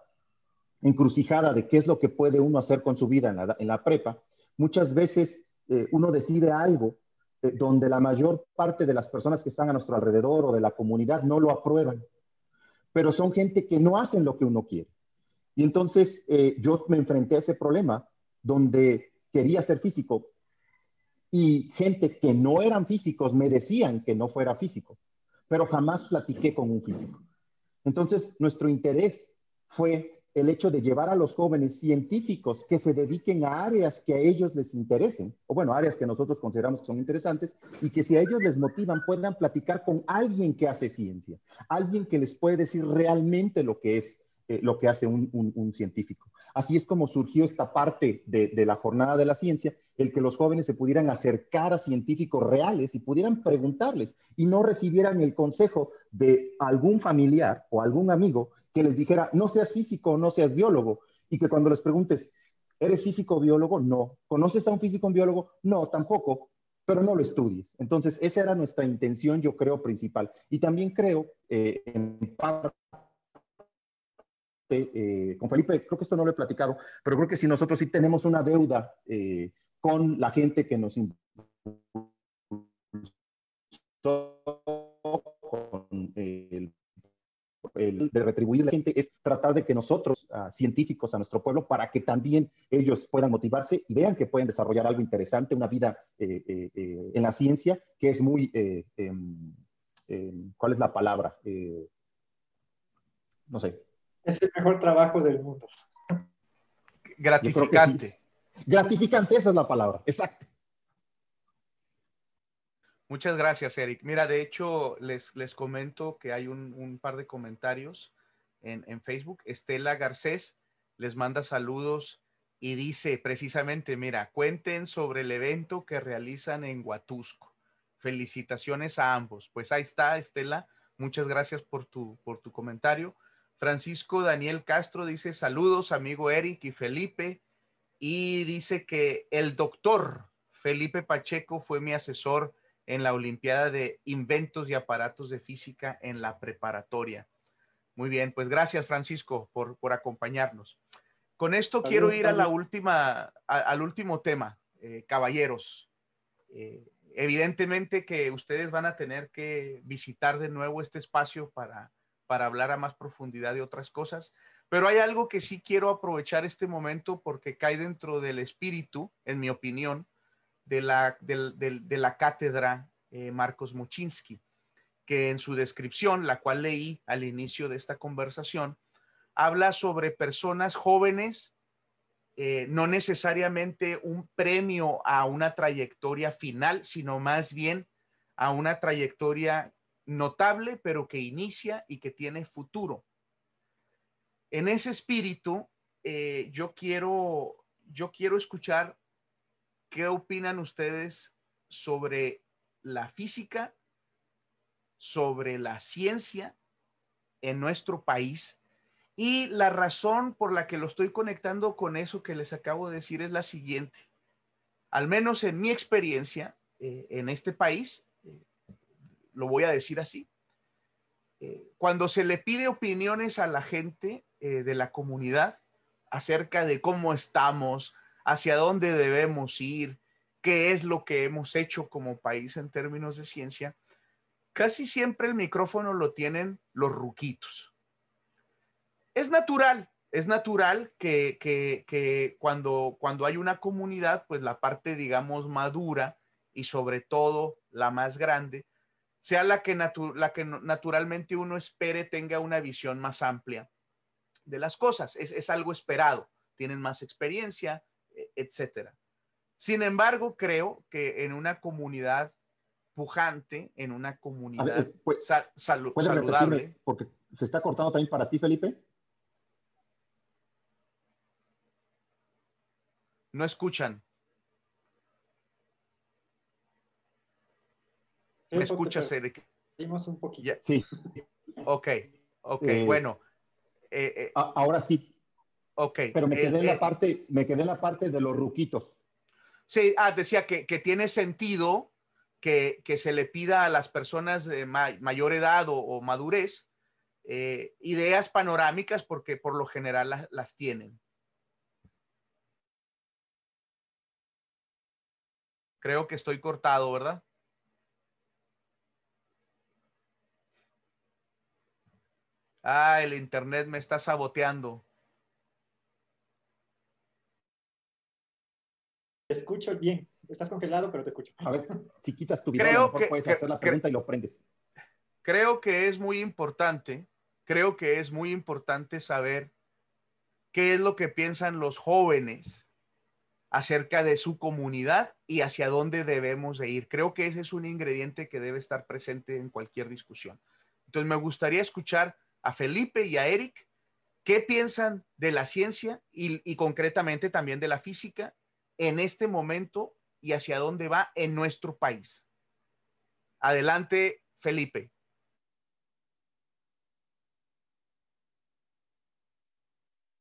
encrucijada de qué es lo que puede uno hacer con su vida en la, prepa, muchas veces eh, uno decide algo eh, donde la mayor parte de las personas que están a nuestro alrededor o de la comunidad no lo aprueban, pero son gente que no hacen lo que uno quiere. Y entonces yo me enfrenté a ese problema donde quería ser físico y gente que no eran físicos me decían que no fuera físico pero jamás platiqué con un físico. Entonces, nuestro interés fue el hecho de llevar a los jóvenes científicos que se dediquen a áreas que a ellos les interesen, o bueno, áreas que nosotros consideramos que son interesantes, y que si a ellos les motivan puedan platicar con alguien que hace ciencia, alguien que les puede decir realmente lo que es, eh, lo que hace un, científico. así es como surgió esta parte de, de la jornada de la ciencia, el que los jóvenes se pudieran acercar a científicos reales y pudieran preguntarles y no recibieran el consejo de algún familiar o algún amigo que les dijera, no seas físico, no seas biólogo, y que cuando les preguntes, ¿eres físico o biólogo? No. ¿Conoces a un físico o biólogo? No, tampoco, pero no lo estudies. Entonces, esa era nuestra intención, yo creo, principal. Y también creo, eh, en eh, con Felipe, creo que esto no lo he platicado, pero creo que si nosotros sí tenemos una deuda eh, con la gente que nos con el el de retribuir a la gente es tratar de que nosotros, uh, científicos, a nuestro pueblo, para que también ellos puedan motivarse y vean que pueden desarrollar algo interesante, una vida eh, eh, eh, en la ciencia, que es muy, eh, em, em, ¿cuál es la palabra? Eh, no sé. Es el mejor trabajo del mundo. Gratificante. Sí. Gratificante, esa es la palabra, exacto. Muchas gracias, Eric. Mira, de hecho, les, les comento que hay un, un par de comentarios en, en, Facebook. Estela Garcés les manda saludos y dice precisamente, mira, cuenten sobre el evento que realizan en Huatusco. Felicitaciones a ambos. Pues ahí está, Estela. Muchas gracias por tu, por tu comentario. Francisco Daniel Castro dice saludos, amigo Eric y Felipe. Y dice que el doctor Felipe Pacheco fue mi asesor en la Olimpiada de Inventos y Aparatos de Física en la preparatoria. Muy bien, pues gracias Francisco por, por acompañarnos. Con esto quiero ir a la última, a, al último tema, eh, caballeros. Eh, evidentemente que ustedes van a tener que visitar de nuevo este espacio para, para hablar a más profundidad de otras cosas, pero hay algo que sí quiero aprovechar este momento porque cae dentro del espíritu, en mi opinión, de la, de, la cátedra eh, Marcos Muchinsky, que en su descripción, la cual leí al inicio de esta conversación, habla sobre personas jóvenes, eh, no necesariamente un premio a una trayectoria final, sino más bien a una trayectoria notable, pero que inicia y que tiene futuro. En ese espíritu, eh, yo quiero, yo quiero escuchar ¿Qué opinan ustedes sobre la física, sobre la ciencia en nuestro país? Y la razón por la que lo estoy conectando con eso que les acabo de decir es la siguiente. Al menos en mi experiencia eh, en este país, eh, lo voy a decir así, eh, cuando se le pide opiniones a la gente de la comunidad acerca de cómo estamos, hacia dónde debemos ir, qué es lo que hemos hecho como país en términos de ciencia, casi siempre el micrófono lo tienen los ruquitos. Es natural, es natural que, que, cuando, cuando hay una comunidad, pues la parte, digamos, madura y sobre todo la más grande, sea la que, natu la que naturalmente uno espere tenga una visión más amplia de las cosas. Es, es algo esperado. Tienen más experiencia, etcétera. Sin embargo, creo que en una comunidad pujante, en una comunidad ver, pues, sal, sal, saludable. Porque se está cortando también para ti, Felipe. No escuchan. Sí, ¿Me escuchas, Eric? un poquito. Sí. Ok, ok, eh, bueno. Eh, eh, ahora sí. Ok. Pero me quedé, en la parte, me quedé en la parte de los ruquitos. Sí, ah, decía que, que tiene sentido que, que, se le pida a las personas de ma mayor edad o, o madurez eh, ideas panorámicas porque por lo general las, las tienen. Creo que estoy cortado, ¿verdad? Ah, el internet me está saboteando. Te escucho bien. Estás congelado, pero te escucho. A ver, si quitas tu video, creo a lo mejor que, puedes que, hacer la pregunta que, y lo prendes. Creo que es muy importante, creo que es muy importante saber qué es lo que piensan los jóvenes acerca de su comunidad y hacia dónde debemos de ir. Creo que ese es un ingrediente que debe estar presente en cualquier discusión. Entonces me gustaría escuchar a Felipe y a Eric ¿Qué piensan de la ciencia y, concretamente también de la física en este momento y hacia dónde va en nuestro país? Adelante, Felipe.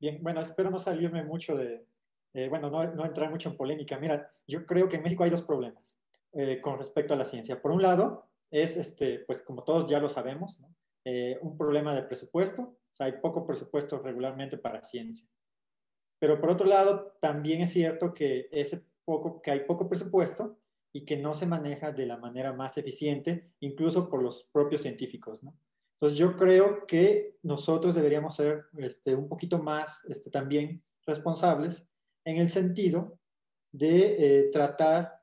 Bien, bueno, espero no salirme mucho de, bueno, no, no, entrar mucho en polémica. Mira, yo creo que en México hay dos problemas eh, con respecto a la ciencia. Por un lado, es, este, pues como todos ya lo sabemos, eh, un problema de presupuesto. O sea, hay poco presupuesto regularmente para ciencia. Pero por otro lado, también es cierto que, ese poco, que hay poco presupuesto y que no se maneja de la manera más eficiente, incluso por los propios científicos. ¿no? Entonces yo creo que nosotros deberíamos ser este, un poquito más este, también responsables en el sentido de eh, tratar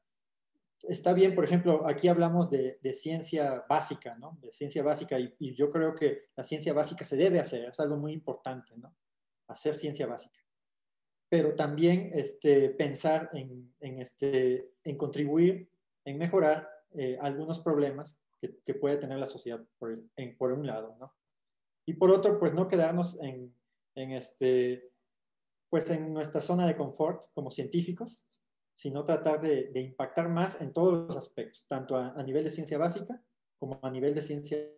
está bien, por ejemplo, aquí hablamos de, ciencia básica, ¿no? De ciencia básica y, yo creo que la ciencia básica se debe hacer, es algo muy importante, ¿no? Hacer ciencia básica. Pero también este, pensar en, este, en contribuir, en mejorar eh, algunos problemas que, puede tener la sociedad por, por, un lado, ¿no? Y por otro, pues no quedarnos en, en, este, pues en nuestra zona de confort como científicos, sino tratar de, impactar más en todos los aspectos, tanto a, nivel de ciencia básica como a nivel de ciencia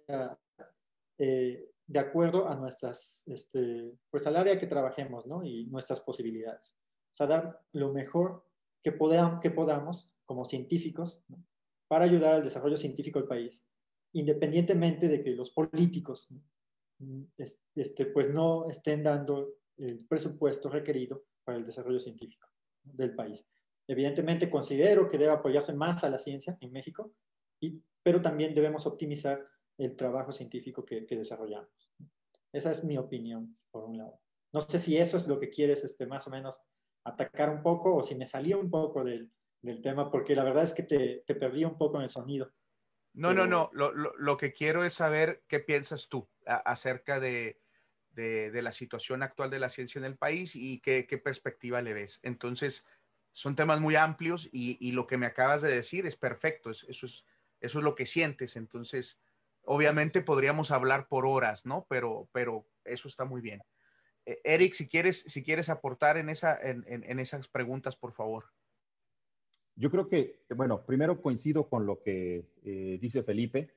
eh, de acuerdo a nuestras, este, pues al área que trabajemos, ¿no? Y nuestras posibilidades. O sea, dar lo mejor que, podamos, que podamos como científicos para ayudar al desarrollo científico del país, independientemente de que los políticos este, pues no estén dando el presupuesto requerido para el desarrollo científico del país. Evidentemente considero que debe apoyarse más a la ciencia en México, y, pero también debemos optimizar el trabajo científico que, desarrollamos. Esa es mi opinión, por un lado. No sé si eso es lo que quieres este, más o menos atacar un poco o si me salí un poco del, del tema, porque la verdad es que te, te, perdí un poco en el sonido. No, no, no. Lo, lo, lo, que quiero es saber qué piensas tú acerca de, de, de, la situación actual de la ciencia en el país y qué, qué perspectiva le ves. Entonces, son temas muy amplios y, lo que me acabas de decir es perfecto, eso, es, eso es lo que sientes. Entonces, obviamente podríamos hablar por horas, ¿no? Pero, pero eso está muy bien. Eh, Eric, si quieres, si quieres aportar en, esa, en, esas preguntas, por favor. Yo creo que, bueno, primero coincido con lo que eh, dice Felipe.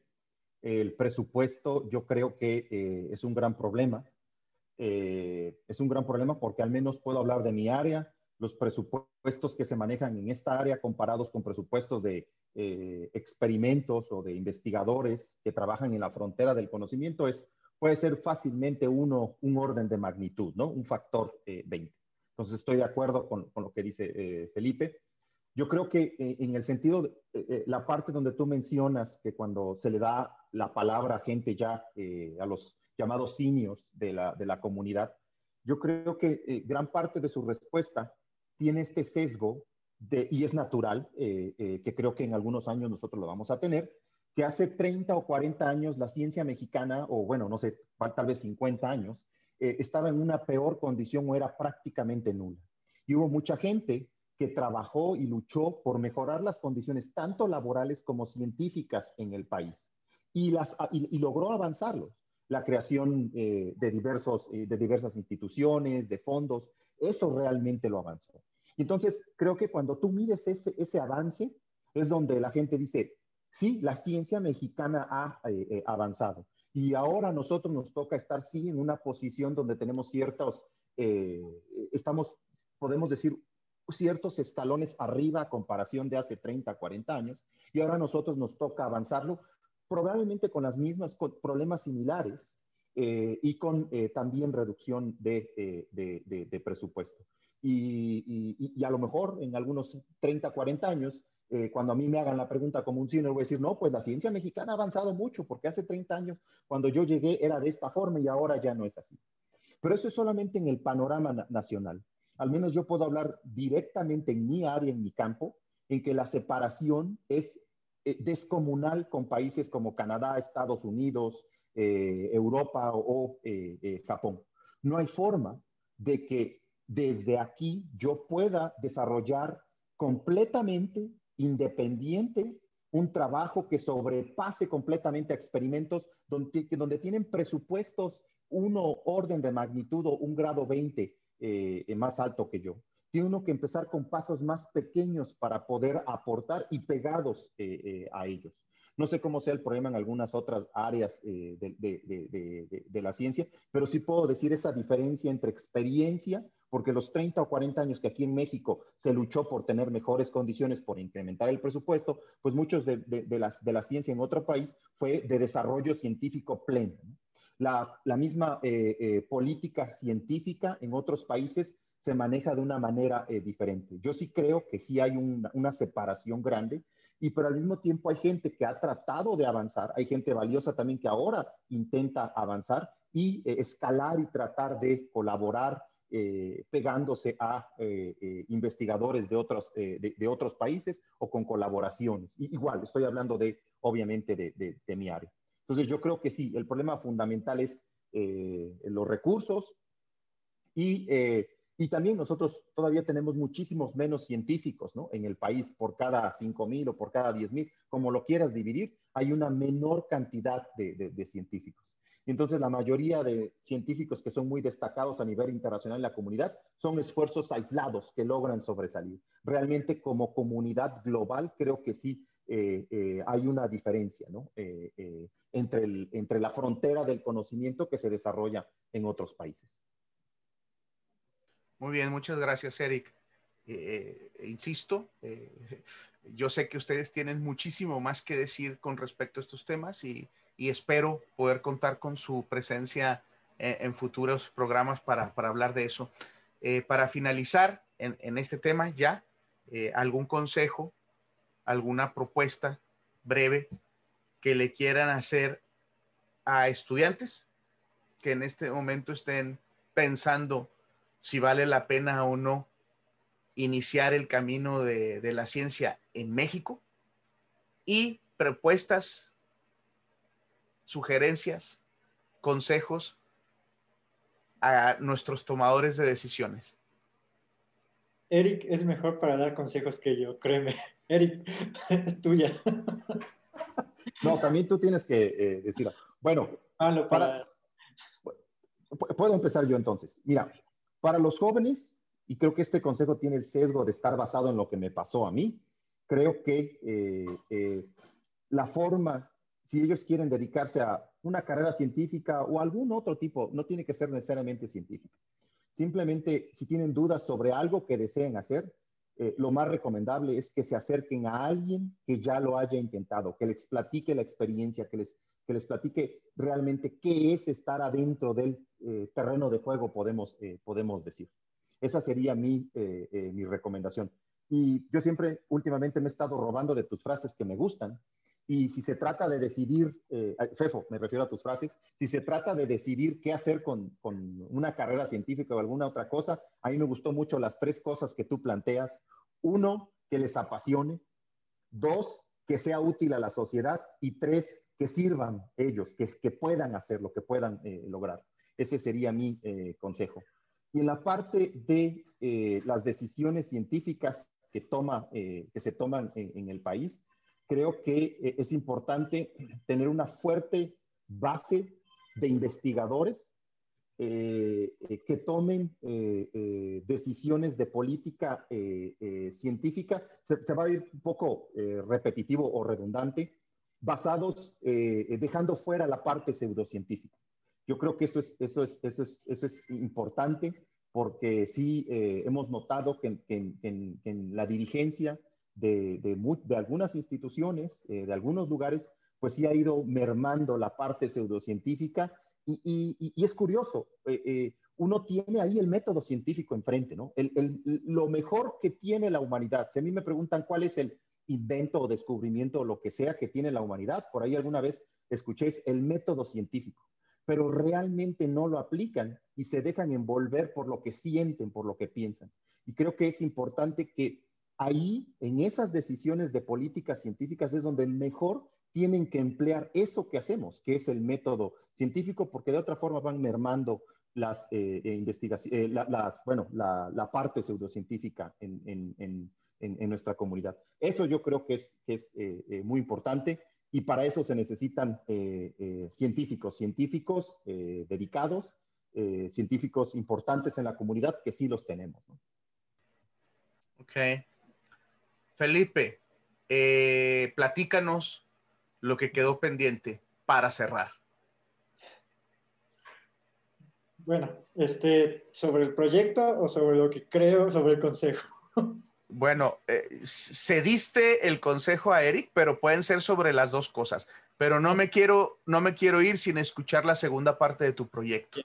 El presupuesto yo creo que eh, es un gran problema. es un gran problema porque al menos puedo hablar de mi área los presupuestos que se manejan en esta área comparados con presupuestos de eh, experimentos o de investigadores que trabajan en la frontera del conocimiento es, puede ser fácilmente uno, un orden de magnitud, ¿no? Un factor 20. Eh, Entonces estoy de acuerdo con, con lo que dice eh, Felipe. Yo creo que en el sentido, de, la parte donde tú mencionas que cuando se le da la palabra a gente ya, a los llamados seniors de la, de la comunidad, yo creo que gran parte de su respuesta tiene este sesgo y es natural, eh, eh, que creo que en algunos años nosotros lo vamos a tener, que hace 30 o 40 años la ciencia mexicana, o bueno, no sé, tal vez 50 años, eh, estaba en una peor condición o era prácticamente nula. Y hubo mucha gente que trabajó y luchó por mejorar las condiciones tanto laborales como científicas en el país y, las, y, logró avanzarlos. La creación de, diversos, de diversas instituciones, de fondos, eso realmente lo avanzó entonces, creo que cuando tú mides ese, ese avance, es donde la gente dice, sí, la ciencia mexicana ha eh, eh, avanzado. Y ahora nosotros nos toca estar, sí, en una posición donde tenemos ciertos, eh, estamos, podemos decir, ciertos escalones arriba a comparación de hace 30, 40 años. Y ahora a nosotros nos toca avanzarlo, probablemente con las mismas con problemas similares y con también reducción de, de, de presupuesto. Y, a lo mejor en algunos 30, 40 años, eh, cuando a mí me hagan la pregunta como un senior, voy a decir, no, pues la ciencia mexicana ha avanzado mucho, porque hace 30 años, cuando yo llegué, era de esta forma y ahora ya no es así. Pero eso es solamente en el panorama nacional. Al menos yo puedo hablar directamente en mi área, en mi campo, en que la separación es eh, descomunal con países como Canadá, Estados Unidos, eh, Europa o Japón. No hay forma de que desde aquí yo pueda desarrollar completamente independiente un trabajo que sobrepase completamente a experimentos donde, donde tienen presupuestos uno orden de magnitud o un grado 20 eh, más alto que yo. Tiene uno que empezar con pasos más pequeños para poder aportar y pegados eh, eh, a ellos. No sé cómo sea el problema en algunas otras áreas de, de, la ciencia, pero sí puedo decir esa diferencia entre experiencia, porque los 30 o 40 años que aquí en México se luchó por tener mejores condiciones, por incrementar el presupuesto, pues muchos de, las, de la ciencia en otro país fue de desarrollo científico pleno. La, misma eh, eh, política científica en otros países se maneja de una manera eh, diferente. Yo sí creo que sí hay una, separación grande, y pero al mismo tiempo hay gente que ha tratado de avanzar, hay gente valiosa también que ahora intenta avanzar y escalar y tratar de colaborar pegándose a investigadores de otros, de, otros países o con colaboraciones. igual, estoy hablando de, obviamente, de mi área. Entonces yo creo que sí, el problema fundamental es eh, los recursos y, eh, y, también nosotros todavía tenemos muchísimos menos científicos ¿no? en el país por cada 5 mil o por cada 10 mil, como lo quieras dividir, hay una menor cantidad de, de, científicos. Y entonces la mayoría de científicos que son muy destacados a nivel internacional en la comunidad son esfuerzos aislados que logran sobresalir. Realmente como comunidad global creo que sí eh, hay una diferencia, ¿no? entre, el, entre la frontera del conocimiento que se desarrolla en otros países. Muy bien, muchas gracias, Eric. Eh, eh, insisto, eh, yo sé que ustedes tienen muchísimo más que decir con respecto a estos temas y, espero poder contar con su presencia en, futuros programas para, para, hablar de eso. para finalizar en, en, este tema ya, algún consejo, alguna propuesta breve que le quieran hacer a estudiantes que en este momento estén pensando si vale la pena o no iniciar el camino de, la ciencia en México y propuestas, sugerencias, consejos a nuestros tomadores de decisiones. Eric es mejor para dar consejos que yo, créeme. Eric, es tuya. No, también tú tienes que eh, decir, bueno, para, puedo empezar yo entonces. Mira, para los jóvenes, y creo que este consejo tiene el sesgo de estar basado en lo que me pasó a mí, creo que eh, eh, la forma, si ellos quieren dedicarse a una carrera científica o algún otro tipo, no tiene que ser necesariamente científica. Simplemente, si tienen dudas sobre algo que deseen hacer, eh, lo más recomendable es que se acerquen a alguien que ya lo haya intentado, que les platique la experiencia, que les, que les platique realmente qué es estar adentro del eh, terreno de juego, podemos, eh, podemos decir. Esa sería mi, mi recomendación. Y yo siempre, últimamente, me he estado robando de tus frases que me gustan. Y si se trata de decidir, Fefo, me refiero a tus frases, si se trata de decidir qué hacer con, con, una carrera científica o alguna otra cosa, a mí me gustó mucho las tres cosas que tú planteas. Uno, que les apasione. Dos, que sea útil a la sociedad. Y tres, que sirvan ellos, que, que puedan hacerlo, que puedan eh, lograr. Ese sería mi eh, consejo. Y en la parte de eh, las decisiones científicas que, toma, que se toman en el país, creo que es importante tener una fuerte base de investigadores eh, eh, que tomen eh, decisiones de política científica, se, va a ir un poco repetitivo o redundante, basados, dejando fuera la parte pseudocientífica. Yo creo que eso es, eso es, eso es, eso es importante porque sí hemos notado que, en, la dirigencia de, de, de algunas instituciones, de algunos lugares, pues sí ha ido mermando la parte pseudocientífica y, es curioso, eh, eh, uno tiene ahí el método científico enfrente, ¿no? lo mejor que tiene la humanidad. Si a mí me preguntan cuál es el invento o descubrimiento o lo que sea que tiene la humanidad, por ahí alguna vez escuchéis el método científico, pero realmente no lo aplican y se dejan envolver por lo que sienten, por lo que piensan. Y creo que es importante que ahí, en esas decisiones de políticas científicas, es donde mejor tienen que emplear eso que hacemos, que es el método científico, porque de otra forma van mermando las eh, eh investigaciones, eh, las, bueno, la, parte pseudocientífica en, en, en, en, nuestra comunidad. Eso yo creo que es, que es eh, muy importante Y para eso se necesitan eh, eh, científicos, científicos dedicados, científicos importantes en la comunidad, que sí los tenemos. Ok. Felipe, platícanos lo que quedó pendiente para cerrar. Bueno, este, sobre el proyecto o sobre lo que creo sobre el consejo. Bueno, eh, cediste el consejo a Eric, pero pueden ser sobre las dos cosas. Pero no me quiero, no me quiero ir sin escuchar la segunda parte de tu proyecto.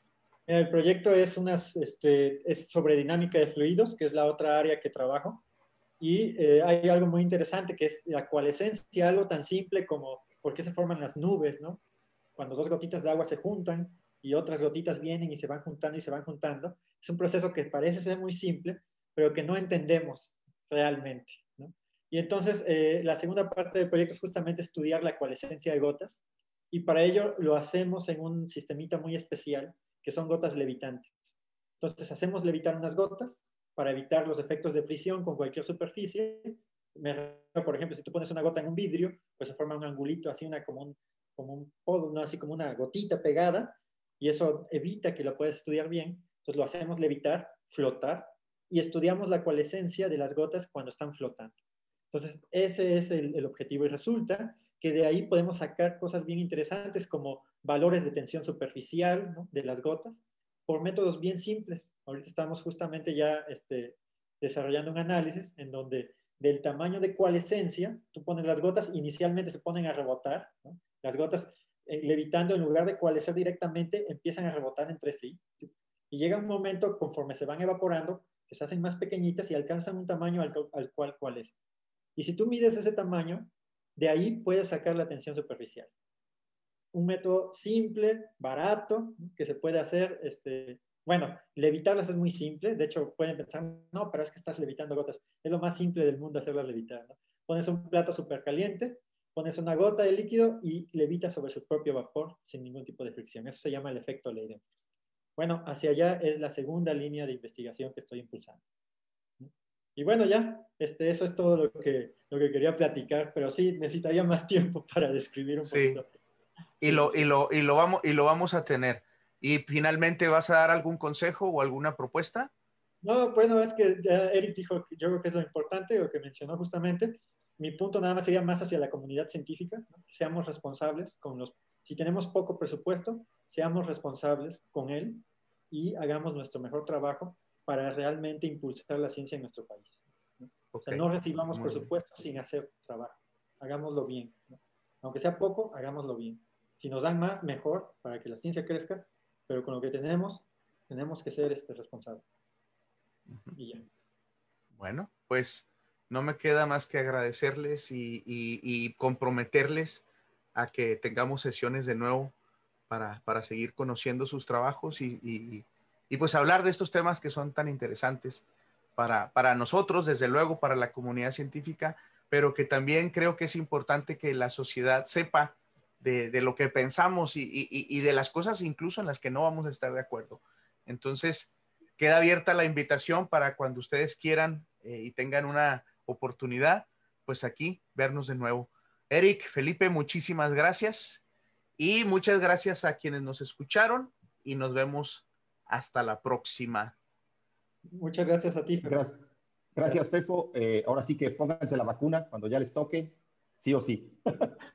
El proyecto este, es sobre dinámica de fluidos, que es la otra área que trabajo. Y eh, hay algo muy interesante que es la coalescencia, algo tan simple como por qué se forman las nubes, ¿no? Cuando dos gotitas de agua se juntan y otras gotitas vienen y se van juntando y se van juntando. Es un proceso que parece ser muy simple, pero que no entendemos realmente. Y entonces, eh, la segunda parte del proyecto es justamente estudiar la coalescencia de gotas, y para ello lo hacemos en un sistemita muy especial, que son gotas levitantes. Entonces, hacemos levitar unas gotas para evitar los efectos de fricción con cualquier superficie. por ejemplo, si tú pones una gota en un vidrio, pues se forma un angulito, así una, como un, como un podo, ¿no? así como una gotita pegada, y eso evita que lo puedas estudiar bien. Entonces lo hacemos levitar, flotar, y estudiamos la coalescencia de las gotas cuando están flotando. Entonces, ese es el, objetivo y resulta que de ahí podemos sacar cosas bien interesantes como valores de tensión superficial de las gotas por métodos bien simples. Ahorita estamos justamente ya este, desarrollando un análisis en donde del tamaño de coalescencia, tú pones las gotas, inicialmente se ponen a rebotar, las gotas eh, levitando en lugar de coalescer directamente, empiezan a rebotar entre sí. Y llega un momento, conforme se van evaporando, se hacen más pequeñitas y alcanzan un tamaño al, cual cual es. Y si tú mides ese tamaño, de ahí puedes sacar la tensión superficial. Un método simple, barato, que se puede hacer, este, bueno, levitarlas es muy simple, de hecho pueden pensar, no, pero es que estás levitando gotas. Es lo más simple del mundo hacerlas levitar. Pones un plato súper caliente, pones una gota de líquido y levita sobre su propio vapor sin ningún tipo de fricción. Eso se llama el efecto Leidenfrost. Bueno, hacia allá es la segunda línea de investigación que estoy impulsando. Y bueno, ya, este, eso es todo lo que, lo que quería platicar, pero sí, necesitaría más tiempo para describir un sí. poquito. Y lo, y, lo, y, lo vamos, y lo vamos a tener. ¿Y finalmente vas a dar algún consejo o alguna propuesta? No, bueno, es que ya Eric dijo, yo creo que es lo importante, lo que mencionó justamente. Mi punto nada más sería más hacia la comunidad científica, seamos responsables con los si tenemos poco presupuesto, seamos responsables con él y hagamos nuestro mejor trabajo para realmente impulsar la ciencia en nuestro país. ¿no? O sea, no recibamos presupuesto sin hacer trabajo. Hagámoslo bien. Aunque sea poco, hagámoslo bien. Si nos dan más, mejor para que la ciencia crezca, pero con lo que tenemos, tenemos que ser este, responsables. Y ya. Bueno, pues no me queda más que agradecerles y, y comprometerles a que tengamos sesiones de nuevo para, para seguir conociendo sus trabajos y, y, y, pues hablar de estos temas que son tan interesantes para, para nosotros, desde luego, para la comunidad científica, pero que también creo que es importante que la sociedad sepa de, de lo que pensamos y, y, de las cosas incluso en las que no vamos a estar de acuerdo. Entonces, queda abierta la invitación para cuando ustedes quieran eh, y tengan una oportunidad, pues aquí vernos de nuevo. Eric, Felipe, muchísimas gracias. Y muchas gracias a quienes nos escucharon y nos vemos hasta la próxima. Muchas gracias a ti. Gracias, gracias Pefo. Eh, ahora sí que pónganse la vacuna cuando ya les toque, sí o sí.